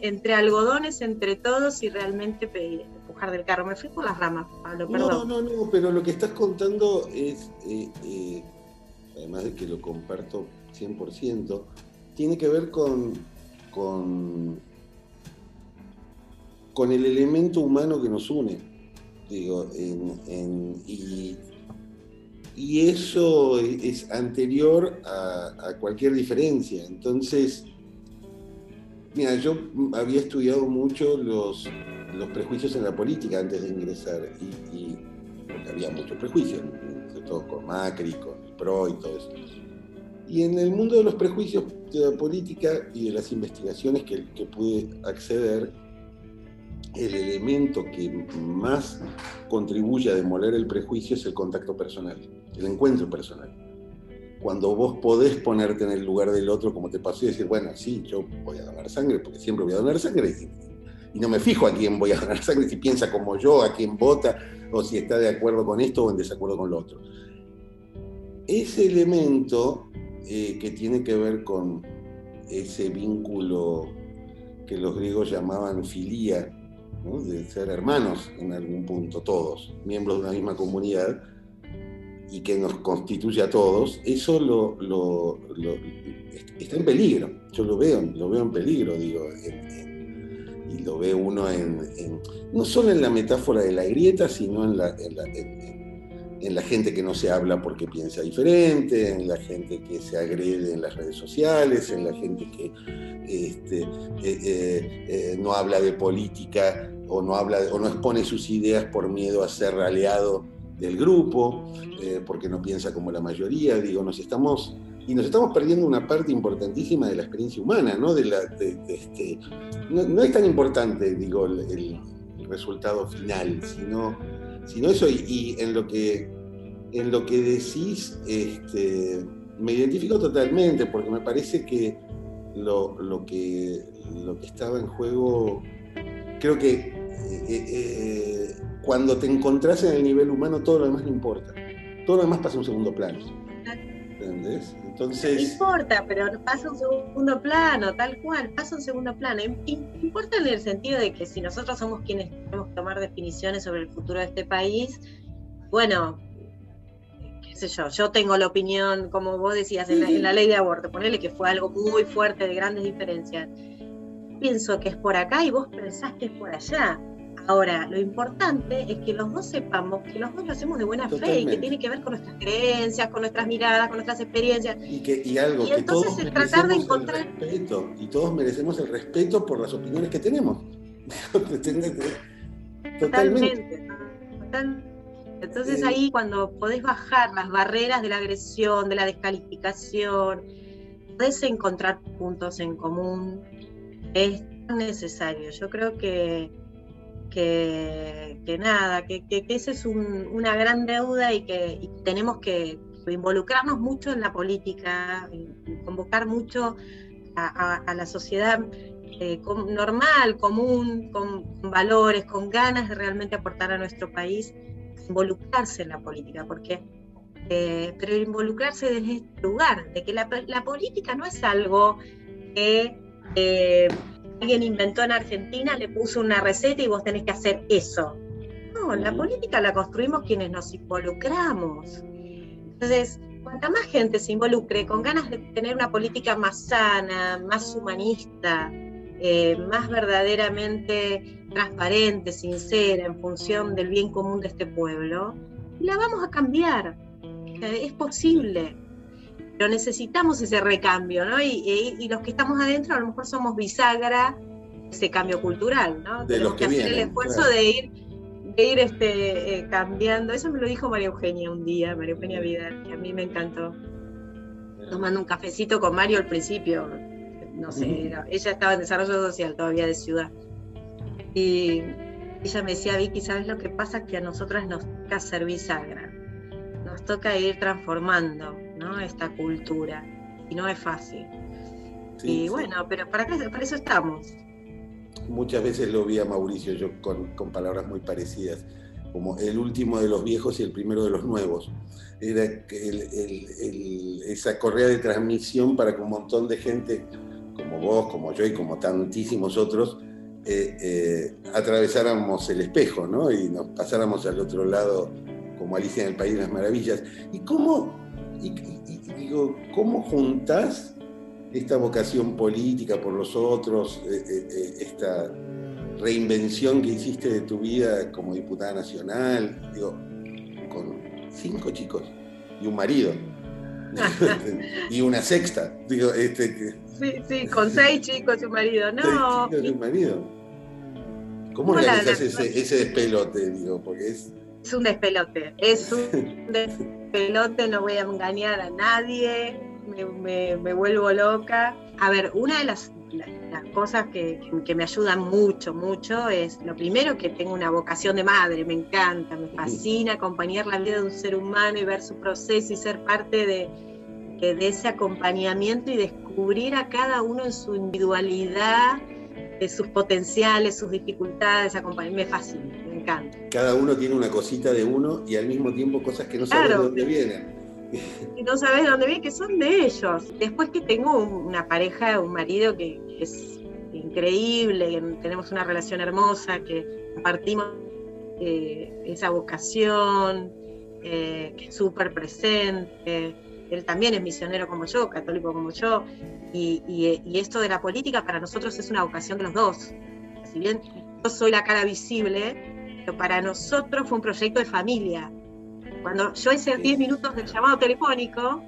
entre algodones entre todos y realmente empujar del carro. Me fui por las ramas, Pablo, perdón. No, no, no, pero lo que estás contando es, eh, eh, además de que lo comparto 100%, tiene que ver con, con, con el elemento humano que nos une. Digo, y, eso es anterior a, cualquier diferencia. Entonces, mira, yo había estudiado mucho los, los prejuicios en la política antes de ingresar y, había muchos prejuicios, sobre todo con Macri, con el PRO y todo eso. Y en el mundo de los prejuicios de la política y de las investigaciones que, que pude acceder, el elemento que más contribuye a demoler el prejuicio es el contacto personal, el encuentro personal. Cuando vos podés ponerte en el lugar del otro, como te pasó, y decir, bueno, sí, yo voy a donar sangre, porque siempre voy a donar sangre, y, no me fijo a quién voy a donar sangre, si piensa como yo, a quién vota, o si está de acuerdo con esto o en desacuerdo con lo otro. Ese elemento eh, que tiene que ver con ese vínculo que los griegos llamaban filía, de ser hermanos en algún punto, todos, miembros de una misma comunidad, y que nos constituye a todos, eso lo, está en peligro. Yo lo veo, lo veo en peligro, digo, y lo ve uno en, no solo en la metáfora de la grieta, sino en la, en la gente que no se habla porque piensa diferente, en la gente que se agrede en las redes sociales, en la gente que este, eh, eh, eh, no habla de política o no, habla, o no expone sus ideas por miedo a ser aliado del grupo, porque no piensa como la mayoría. Digo, nos estamos y nos estamos perdiendo una parte importantísima de la experiencia humana, ¿no? De la, este, no, es tan importante, digo, el resultado final, sino sino eso, y, en, lo que, en lo que decís, este, me identifico totalmente, porque me parece que lo, que lo que estaba en juego, creo que eh, eh, cuando te encontrás en el nivel humano, todo lo demás no importa. Todo lo demás pasa en un segundo plano. ¿Entendés? Entonces... No importa, pero pasa un segundo plano, tal cual, pasa un segundo plano. Importa en el sentido de que si nosotros somos quienes tenemos que tomar definiciones sobre el futuro de este país, bueno, qué sé yo, yo tengo la opinión, como vos decías, en la, ley de aborto, ponele que fue algo muy fuerte, de grandes diferencias. Pienso que es por acá y vos pensás que es por allá. Ahora, lo importante es que los dos sepamos que los dos lo hacemos de buena fe y que tiene que ver con nuestras creencias, con nuestras miradas, con nuestras experiencias. Y, que, y algo que todos tratar de encontrar... el respeto, y todos merecemos el respeto por las opiniones que tenemos. Totalmente. Entonces ahí cuando podés bajar las barreras de la agresión, de la descalificación, podés encontrar puntos en común, es necesario. Yo creo que que, nada, que, que, esa es una gran deuda y que tenemos que involucrarnos mucho en la política, convocar mucho a, la sociedad eh, normal, común, con, valores, con ganas de realmente aportar a nuestro país, involucrarse en la política, porque eh, pero involucrarse desde este lugar, de que la, política no es algo que eh, alguien inventó en Argentina, le puso una receta y vos tenés que hacer eso. No, la política la construimos quienes nos involucramos. Entonces, cuanta más gente se involucre con ganas de tener una política más sana, más humanista, eh, más verdaderamente transparente, sincera, en función del bien común de este pueblo, la vamos a cambiar. Es posible pero necesitamos ese recambio, ¿no? Y, los que estamos adentro a lo mejor somos bisagra ese cambio cultural, ¿no? De Tenemos que, hacer el esfuerzo de ir, de ir este, eh, cambiando. Eso me lo dijo María Eugenia un día, María Eugenia Vidal, que a mí me encantó. Tomando un cafecito con Mario al principio, no sé, ella estaba en desarrollo social todavía de ciudad. Y ella me decía, Vicky, ¿sabes lo que pasa? Que a nosotras nos toca ser bisagra, nos toca ir transformando esta cultura. Y no es fácil. y bueno, pero para, para eso estamos. Muchas veces lo vi a Mauricio yo con, palabras muy parecidas, como el último de los viejos y el primero de los nuevos. Era esa correa de transmisión para que un montón de gente, como vos, como yo y como tantísimos otros, eh, eh, atravesáramos el espejo ¿no? y nos pasáramos al otro lado como Alicia en el País de las Maravillas. ¿Y cómo, y, digo, ¿cómo juntas esta vocación política por los otros, eh, eh, eh, esta, reinvención que hiciste de tu vida como diputada nacional, digo, con cinco chicos y un marido. y una sexta. Digo, este, sí, sí, con seis chicos y un marido. No. Seis chicos y un marido. ¿Cómo organizas ese, ese, despelote? Digo, porque es. Es un despelote. Es un despelote, no voy a engañar a nadie. Me, me, vuelvo loca. A ver, una de las, las cosas que, que, me ayudan mucho, mucho es lo primero que tengo una vocación de madre, me encanta, me fascina acompañar la vida de un ser humano y ver su proceso y ser parte de, de ese acompañamiento y descubrir a cada uno en su individualidad, de sus potenciales, sus dificultades, me fascina, encanta. Cada uno tiene una cosita de uno y al mismo tiempo cosas que no sabes de dónde vienen. Y no sabes de dónde vienen, que son de ellos. Después que tengo una pareja, un marido que es increíble, que tenemos una relación hermosa, que compartimos eh, esa vocación, eh, que es súper presente él también es misionero como yo, católico como yo, y, esto de la política para nosotros es una vocación de los dos. Si bien yo soy la cara visible, pero para nosotros fue un proyecto de familia. Cuando yo hice 10 minutos del llamado telefónico,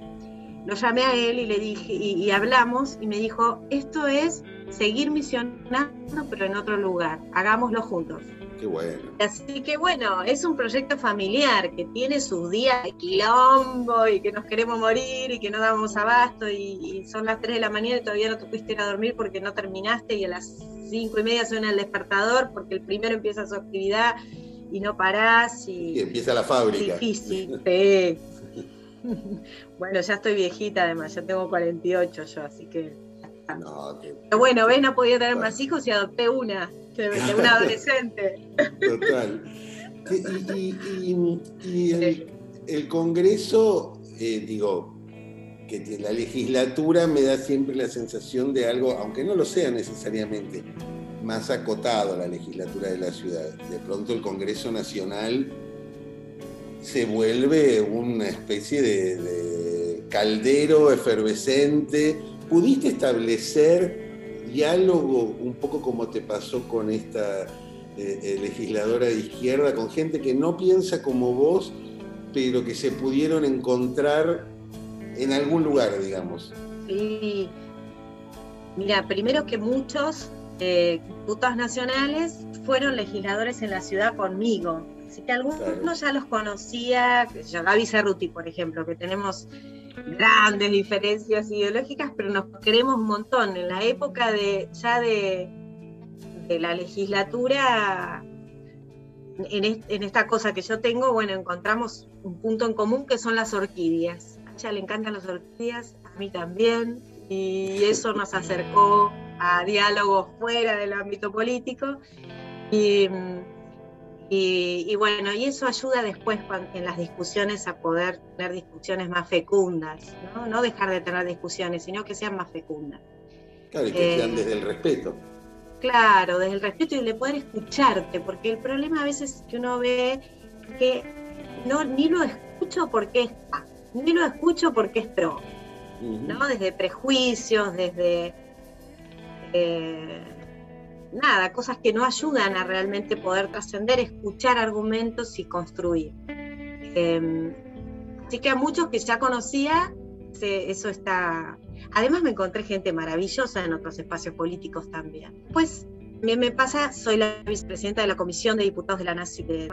lo llamé a él y le dije, y, hablamos, y me dijo, esto es seguir misionando, pero en otro lugar, hagámoslo juntos. Qué bueno. Así que bueno, es un proyecto familiar que tiene sus días de quilombo y que nos queremos morir y que no damos abasto y, son las 3 de la mañana y todavía no te pudiste ir a dormir porque no terminaste y a las 5 y media suena el despertador porque el primero empieza su actividad y no parás y, y empieza la fábrica. Difícil, sí. bueno, ya estoy viejita además, ya tengo 48 yo, así que... No, Pero bueno, ves, no podía tener más hijos y adopté una, de, una adolescente. Total. Y, el, Congreso, eh, digo, que la legislatura me da siempre la sensación de algo, aunque no lo sea necesariamente, más acotado la legislatura de la ciudad. De pronto el Congreso Nacional se vuelve una especie de, caldero efervescente. ¿Pudiste establecer diálogo un poco como te pasó con esta eh, eh, legisladora de izquierda, con gente que no piensa como vos, pero que se pudieron encontrar en algún lugar, digamos? Sí. Mira, primero que muchos eh, diputados nacionales fueron legisladores en la ciudad conmigo. Así que algunos ya los conocía, Gaby Cerruti, por ejemplo, que tenemos grandes diferencias ideológicas, pero nos queremos un montón. En la época de ya de, de la legislatura, en, en, esta cosa que yo tengo, bueno, encontramos un punto en común que son las orquídeas. A ella le encantan las orquídeas, a mí también, y eso nos acercó a diálogos fuera del ámbito político. Y, y, bueno, y eso ayuda después en las discusiones a poder tener discusiones más fecundas, ¿no? No dejar de tener discusiones, sino que sean más fecundas. Claro, y que sean eh, desde el respeto. Claro, desde el respeto y de poder escucharte, porque el problema a veces que uno ve que no, ni lo escucho porque está, ni lo escucho porque es pro, ¿no? Desde prejuicios, desde... Eh, nada, cosas que no ayudan a realmente poder trascender, escuchar argumentos y construir. Em, así que a muchos que ya conocía, eso está... Además me encontré gente maravillosa en otros espacios políticos también. Pues me, pasa, soy la vicepresidenta de la Comisión de Diputados de la Nación, de,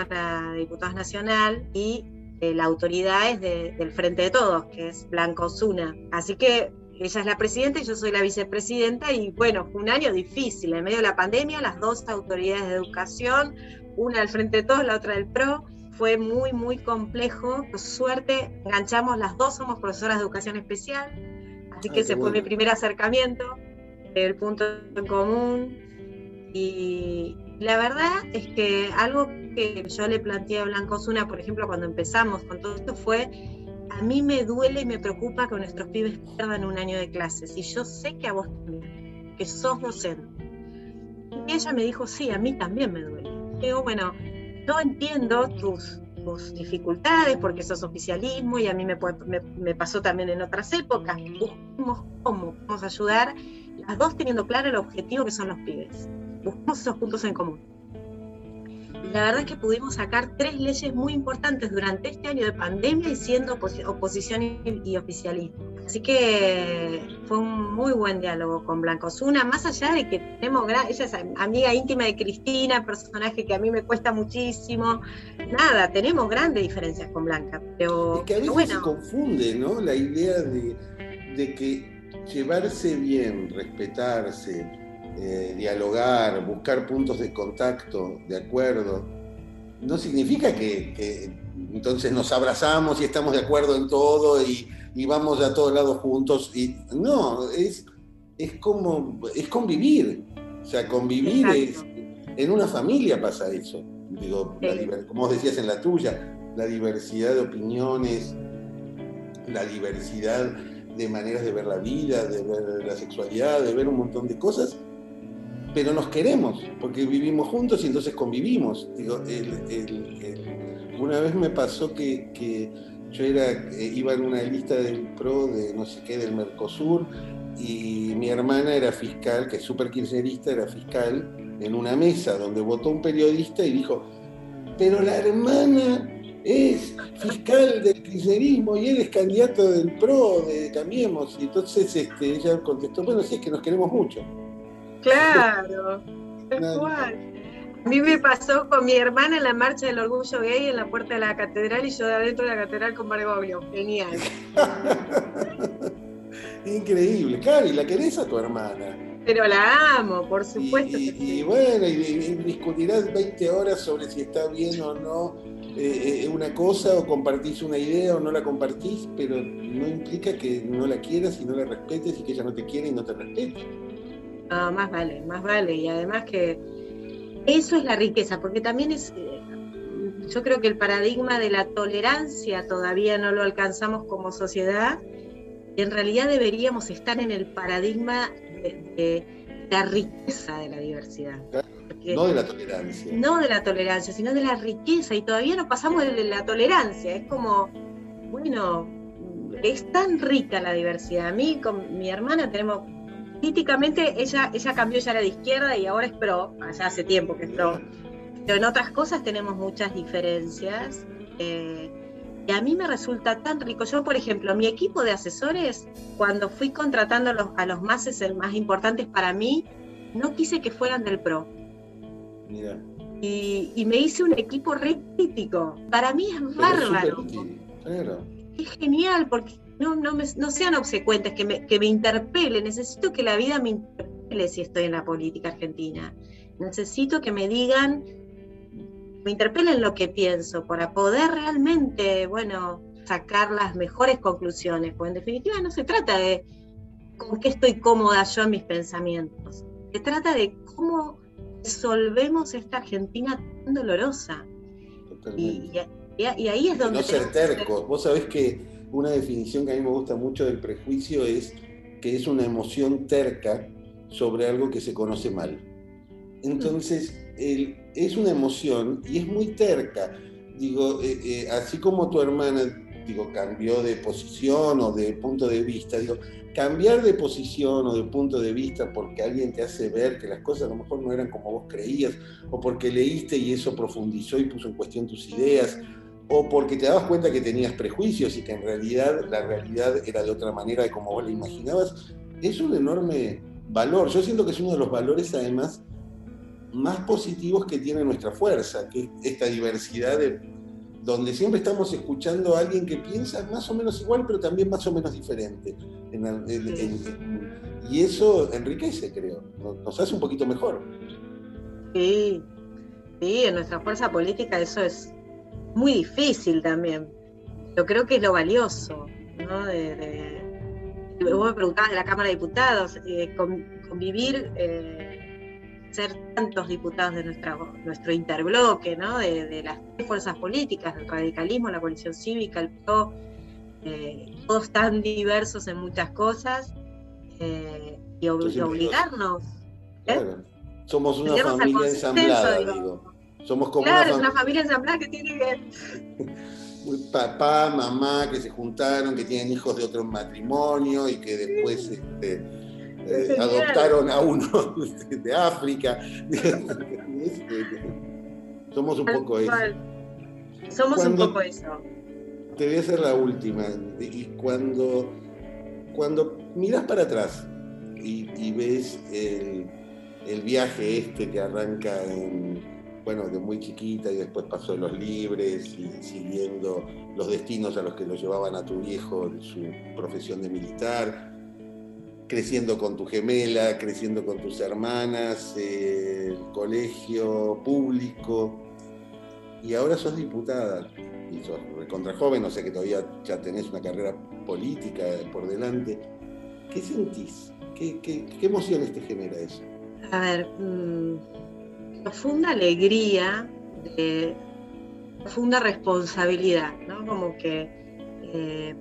Diputados Nacional y eh, la autoridad es del Frente de Todos, que es Blanco Osuna. Así que ella es la presidenta y yo soy la vicepresidenta y bueno, fue un año difícil, en medio de la pandemia, las dos autoridades de educación, una al frente de todos, la otra del PRO, fue muy, muy complejo. Por suerte, enganchamos, las dos somos profesoras de educación especial, así que ese fue mi primer acercamiento, el punto en común. Y la verdad es que algo que yo le planteé a Blanco Zuna, por ejemplo, cuando empezamos con todo esto, fue a mí me duele y me preocupa que nuestros pibes pierdan un año de clases. Y yo sé que a vos también, que sos docente. Y ella me dijo, sí, a mí también me duele. digo, bueno, yo entiendo tus, dificultades porque sos oficialismo y a mí me, me, pasó también en otras épocas. Busquemos cómo a ayudar, las dos teniendo claro el objetivo que son los pibes. buscamos esos puntos en común la verdad es que pudimos sacar tres leyes muy importantes durante este año de pandemia y siendo oposición y, oficialismo. Así que fue un muy buen diálogo con Blanca Osuna, más allá de que tenemos, ella es amiga íntima de Cristina, personaje que a mí me cuesta muchísimo. Nada, tenemos grandes diferencias con Blanca, pero, es que a veces se confunde, ¿no? La idea de, de que llevarse bien, respetarse, eh, dialogar, buscar puntos de contacto, de acuerdo, no significa que, entonces nos abrazamos y estamos de acuerdo en todo y, vamos a todos lados juntos. Y, no, es, es como, es convivir. O sea, convivir es, en una familia pasa eso. Digo, como vos decías en la tuya, la diversidad de opiniones, la diversidad de maneras de ver la vida, de ver la sexualidad, de ver un montón de cosas, pero nos queremos, porque vivimos juntos y entonces convivimos. Digo, una vez me pasó que, yo era, eh, iba en una lista del PRO de no sé qué, del Mercosur, y mi hermana era fiscal, que es súper kirchnerista, era fiscal, en una mesa donde votó un periodista y dijo, pero la hermana es fiscal del kirchnerismo y él es candidato del PRO, de Cambiemos. Y entonces este, ella contestó, bueno, sí, es que nos queremos mucho. Claro, igual. A mí me pasó con mi hermana en la marcha del orgullo gay en la puerta de la catedral y yo de adentro de la catedral con Margoglio. Genial. Increíble. Claro, y la querés a tu hermana. Pero la amo, por supuesto. Y, y bueno, y, discutirás 20 horas sobre si está bien o no eh, eh, una cosa o compartís una idea o no la compartís, pero no implica que no la quieras y no la respetes y que ella no te quiere y no te respete. No, más vale, más vale. Y además que eso es la riqueza, porque también es, eh, yo creo que el paradigma de la tolerancia todavía no lo alcanzamos como sociedad. Y en realidad deberíamos estar en el paradigma de, la riqueza de la diversidad. no de la tolerancia. No de la tolerancia, sino de la riqueza. Y todavía no pasamos de la tolerancia. Es como, bueno, es tan rica la diversidad. A mí con mi hermana tenemos políticamente ella, ella cambió, ya era de izquierda y ahora es pro, ya hace tiempo que es pro. Pero en otras cosas tenemos muchas diferencias. Eh, y a mí me resulta tan rico. Yo, por ejemplo, mi equipo de asesores, cuando fui contratando a los, a los más, más importantes para mí, no quise que fueran del PRO. Y, y, me hice un equipo re crítico. Para mí es bárbaro. Es genial porque no, no, me, no sean obsecuentes, que me, que me interpelen. Necesito que la vida me interpele si estoy en la política argentina. Necesito que me digan, me interpelen lo que pienso para poder realmente, bueno, sacar las mejores conclusiones. Porque en definitiva no se trata de con qué estoy cómoda yo en mis pensamientos. Se trata de cómo resolvemos esta Argentina tan dolorosa. Y, y, ahí es donde... No ser tercos. Vos sabés que una definición que a mí me gusta mucho del prejuicio es que es una emoción terca sobre algo que se conoce mal. Entonces, es una emoción y es muy terca. Digo, eh, eh, así como tu hermana, digo, cambió de posición o de punto de vista, digo, cambiar de posición o de punto de vista porque alguien te hace ver que las cosas a lo mejor no eran como vos creías, o porque leíste y eso profundizó y puso en cuestión tus ideas, o porque te dabas cuenta que tenías prejuicios y que en realidad la realidad era de otra manera de como vos la imaginabas, es un enorme valor. Yo siento que es uno de los valores además más positivos que tiene nuestra fuerza, que es esta diversidad de donde siempre estamos escuchando a alguien que piensa más o menos igual, pero también más o menos diferente. y eso enriquece, creo, nos hace un poquito mejor. Sí, sí, en nuestra fuerza política eso es muy difícil también. Yo creo que es lo valioso, ¿no? De, vos me preguntabas de la Cámara de Diputados, eh, convivir, eh, ser tantos diputados de nuestra, nuestro interbloque, ¿no? De, las tres fuerzas políticas, el radicalismo, la coalición cívica, el PRO, eh, todos tan diversos en muchas cosas, y, obligarnos. Somos una familia ensamblada, digo. Somos como claro, una, familia ensamblada que tiene que... Papá, mamá, que se juntaron, que tienen hijos de otro matrimonio y que después este, eh, adoptaron a uno de África. Somos un poco eso. Somos un poco eso. Te voy a hacer la última. Y cuando, cuando miras para atrás y, ves el, viaje este que arranca bueno, de muy chiquita y después pasó en los libres y siguiendo los destinos a los que lo llevaban a tu viejo en su profesión de militar, creciendo con tu gemela, creciendo con tus hermanas, el colegio público, y ahora sos diputada y sos contra joven, o sea que todavía ya tenés una carrera política por delante. ¿Qué sentís? ¿Qué, emociones te genera eso? A ver, mm, profunda alegría, profunda responsabilidad, ¿no? Como que, eh,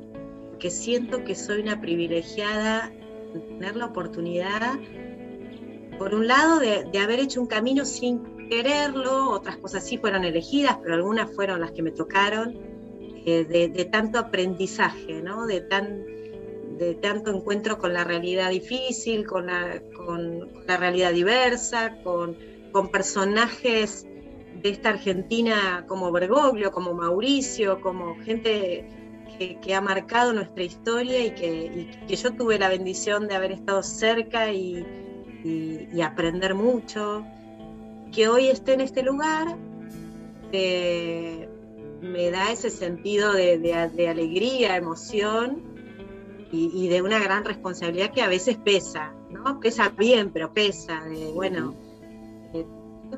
que siento que soy una privilegiada de tener la oportunidad, por un lado, de, de haber hecho un camino sin quererlo, otras cosas sí fueron elegidas, pero algunas fueron las que me tocaron, eh, de, tanto aprendizaje, ¿no? de, tan, de tanto encuentro con la realidad difícil, con la, con, la realidad diversa, con, con, personajes de esta Argentina como Bergoglio, como Mauricio, como gente que, ha marcado nuestra historia y que, que, yo tuve la bendición de haber estado cerca y, y aprender mucho que hoy esté en este lugar eh, me da ese sentido de, alegría, emoción y, de una gran responsabilidad que a veces pesa, ¿no? Pesa bien, pero pesa. bueno, eh,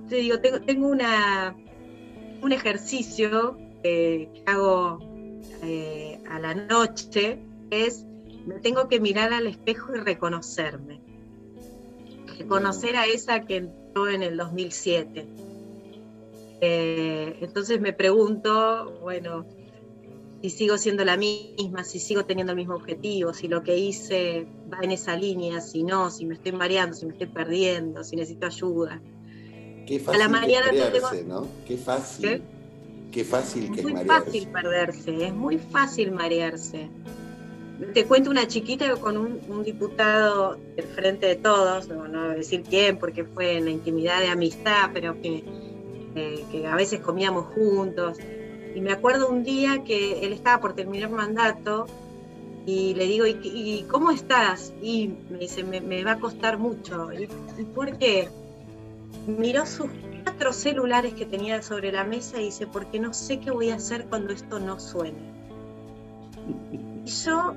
te digo, tengo, una, un ejercicio que hago eh, a la noche, es me tengo que mirar al espejo y reconocerme. Reconocer a esa que en el 2007. Eh, entonces me pregunto, bueno, si sigo siendo la misma, si sigo teniendo el mismo objetivo, si lo que hice va en esa línea, si no, si me estoy mareando, si me estoy perdiendo, si necesito ayuda. Qué fácil a la mañana marearse, ¿no? Qué fácil. ¿Qué? fácil que es, muy fácil perderse, es muy fácil marearse. Te cuento una chiquita con un, diputado del frente de todos, no, no voy a decir quién, porque fue en la intimidad de amistad, pero que, que a veces comíamos juntos. Y me acuerdo un día que él estaba por terminar mandato y le digo, ¿y, cómo estás? Y me dice, me, va a costar mucho. ¿Y, ¿Y, por qué? Miró sus cuatro celulares que tenía sobre la mesa y dice, porque no sé qué voy a hacer cuando esto no suene. Y yo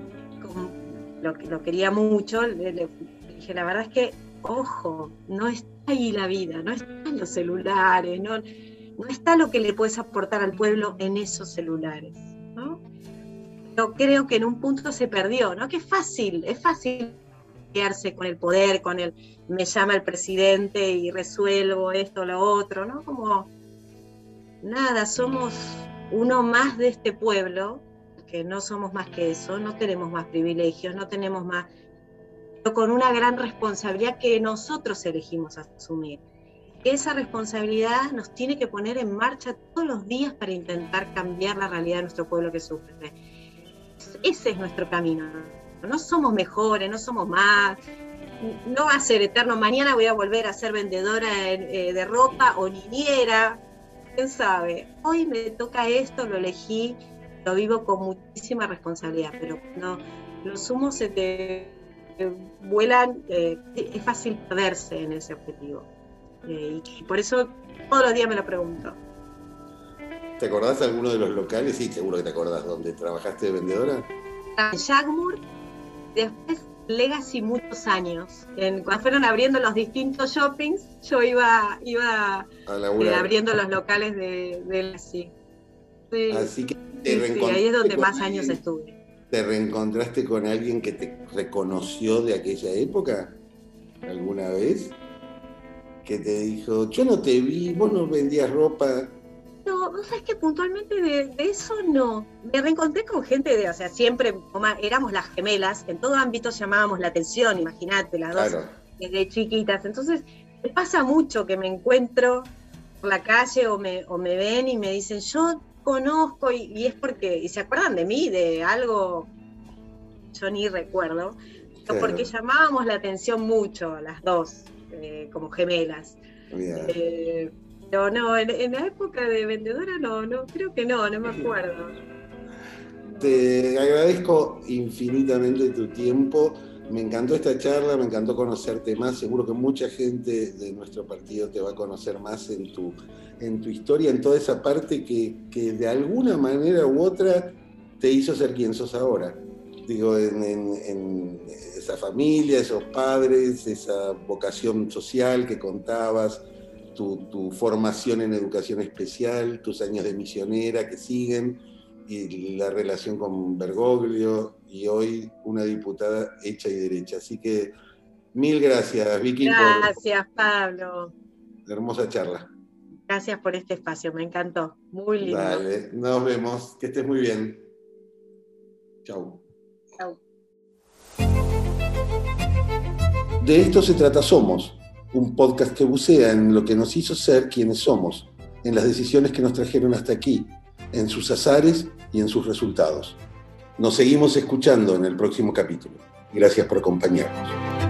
lo, lo quería mucho, le, dije, la verdad es que, ojo, no está ahí la vida, no están los celulares, no, está lo que le puedes aportar al pueblo en esos celulares. ¿no? Pero creo que en un punto se perdió, ¿no? Que es fácil, es fácil con el poder, con el me llama el presidente y resuelvo esto, lo otro, ¿no? Como nada, somos uno más de este pueblo que no somos más que eso, no tenemos más privilegios, no tenemos más, pero con una gran responsabilidad que nosotros elegimos asumir. Esa responsabilidad nos tiene que poner en marcha todos los días para intentar cambiar la realidad de nuestro pueblo que sufre. Ese es nuestro camino. No somos mejores, no somos más, no va a ser eterno. Mañana voy a volver a ser vendedora eh, de ropa o niñera. ¿Quién sabe? Hoy me toca esto, lo elegí lo vivo con muchísima responsabilidad, pero cuando los humos se te vuelan, eh, es fácil perderse en ese objetivo. Eh, y, por eso todos los días me lo pregunto. ¿Te acordás de alguno de los locales? Sí, seguro que te acordás, donde trabajaste de vendedora. En Jagmur, después Legacy muchos años. cuando fueron abriendo los distintos shoppings, yo iba, iba eh, abriendo los locales de, de Legacy. Así que ahí es donde más años estuve. ¿Te reencontraste con alguien que te reconoció de aquella época? ¿Alguna vez? Que te dijo, yo no te vi, vos no vendías ropa. No, no sabes que puntualmente de, eso no. Me reencontré con gente de, o sea, siempre éramos las gemelas, en todo ámbito llamábamos la atención, imagínate, las dos desde chiquitas. Entonces, me pasa mucho que me encuentro por la calle o me, o me ven y me dicen, yo conozco y, es porque, y se acuerdan de mí, de algo, yo ni recuerdo, porque llamábamos la atención mucho, las dos, eh, como gemelas. Eh, pero no, en, la época de vendedora no, no, creo que no, no me acuerdo. Te agradezco infinitamente tu tiempo. Me encantó esta charla, me encantó conocerte más. Seguro que mucha gente de nuestro partido te va a conocer más en tu, en tu historia, en toda esa parte que, que de alguna manera u otra te hizo ser quien sos ahora digo, en, esa familia, esos padres, esa vocación social que contabas, tu, formación en educación especial, tus años de misionera que siguen, y la relación con Bergoglio, y hoy una diputada hecha y derecha. Así que mil gracias, Vicky. Gracias, Pablo. Hermosa charla. Gracias por este espacio, me encantó. Muy lindo. Dale, nos vemos. Que estés muy bien. Chau. De esto se trata Somos, un podcast que bucea en lo que nos hizo ser quienes somos, en las decisiones que nos trajeron hasta aquí, en sus azares y en sus resultados. Nos seguimos escuchando en el próximo capítulo. Gracias por acompañarnos.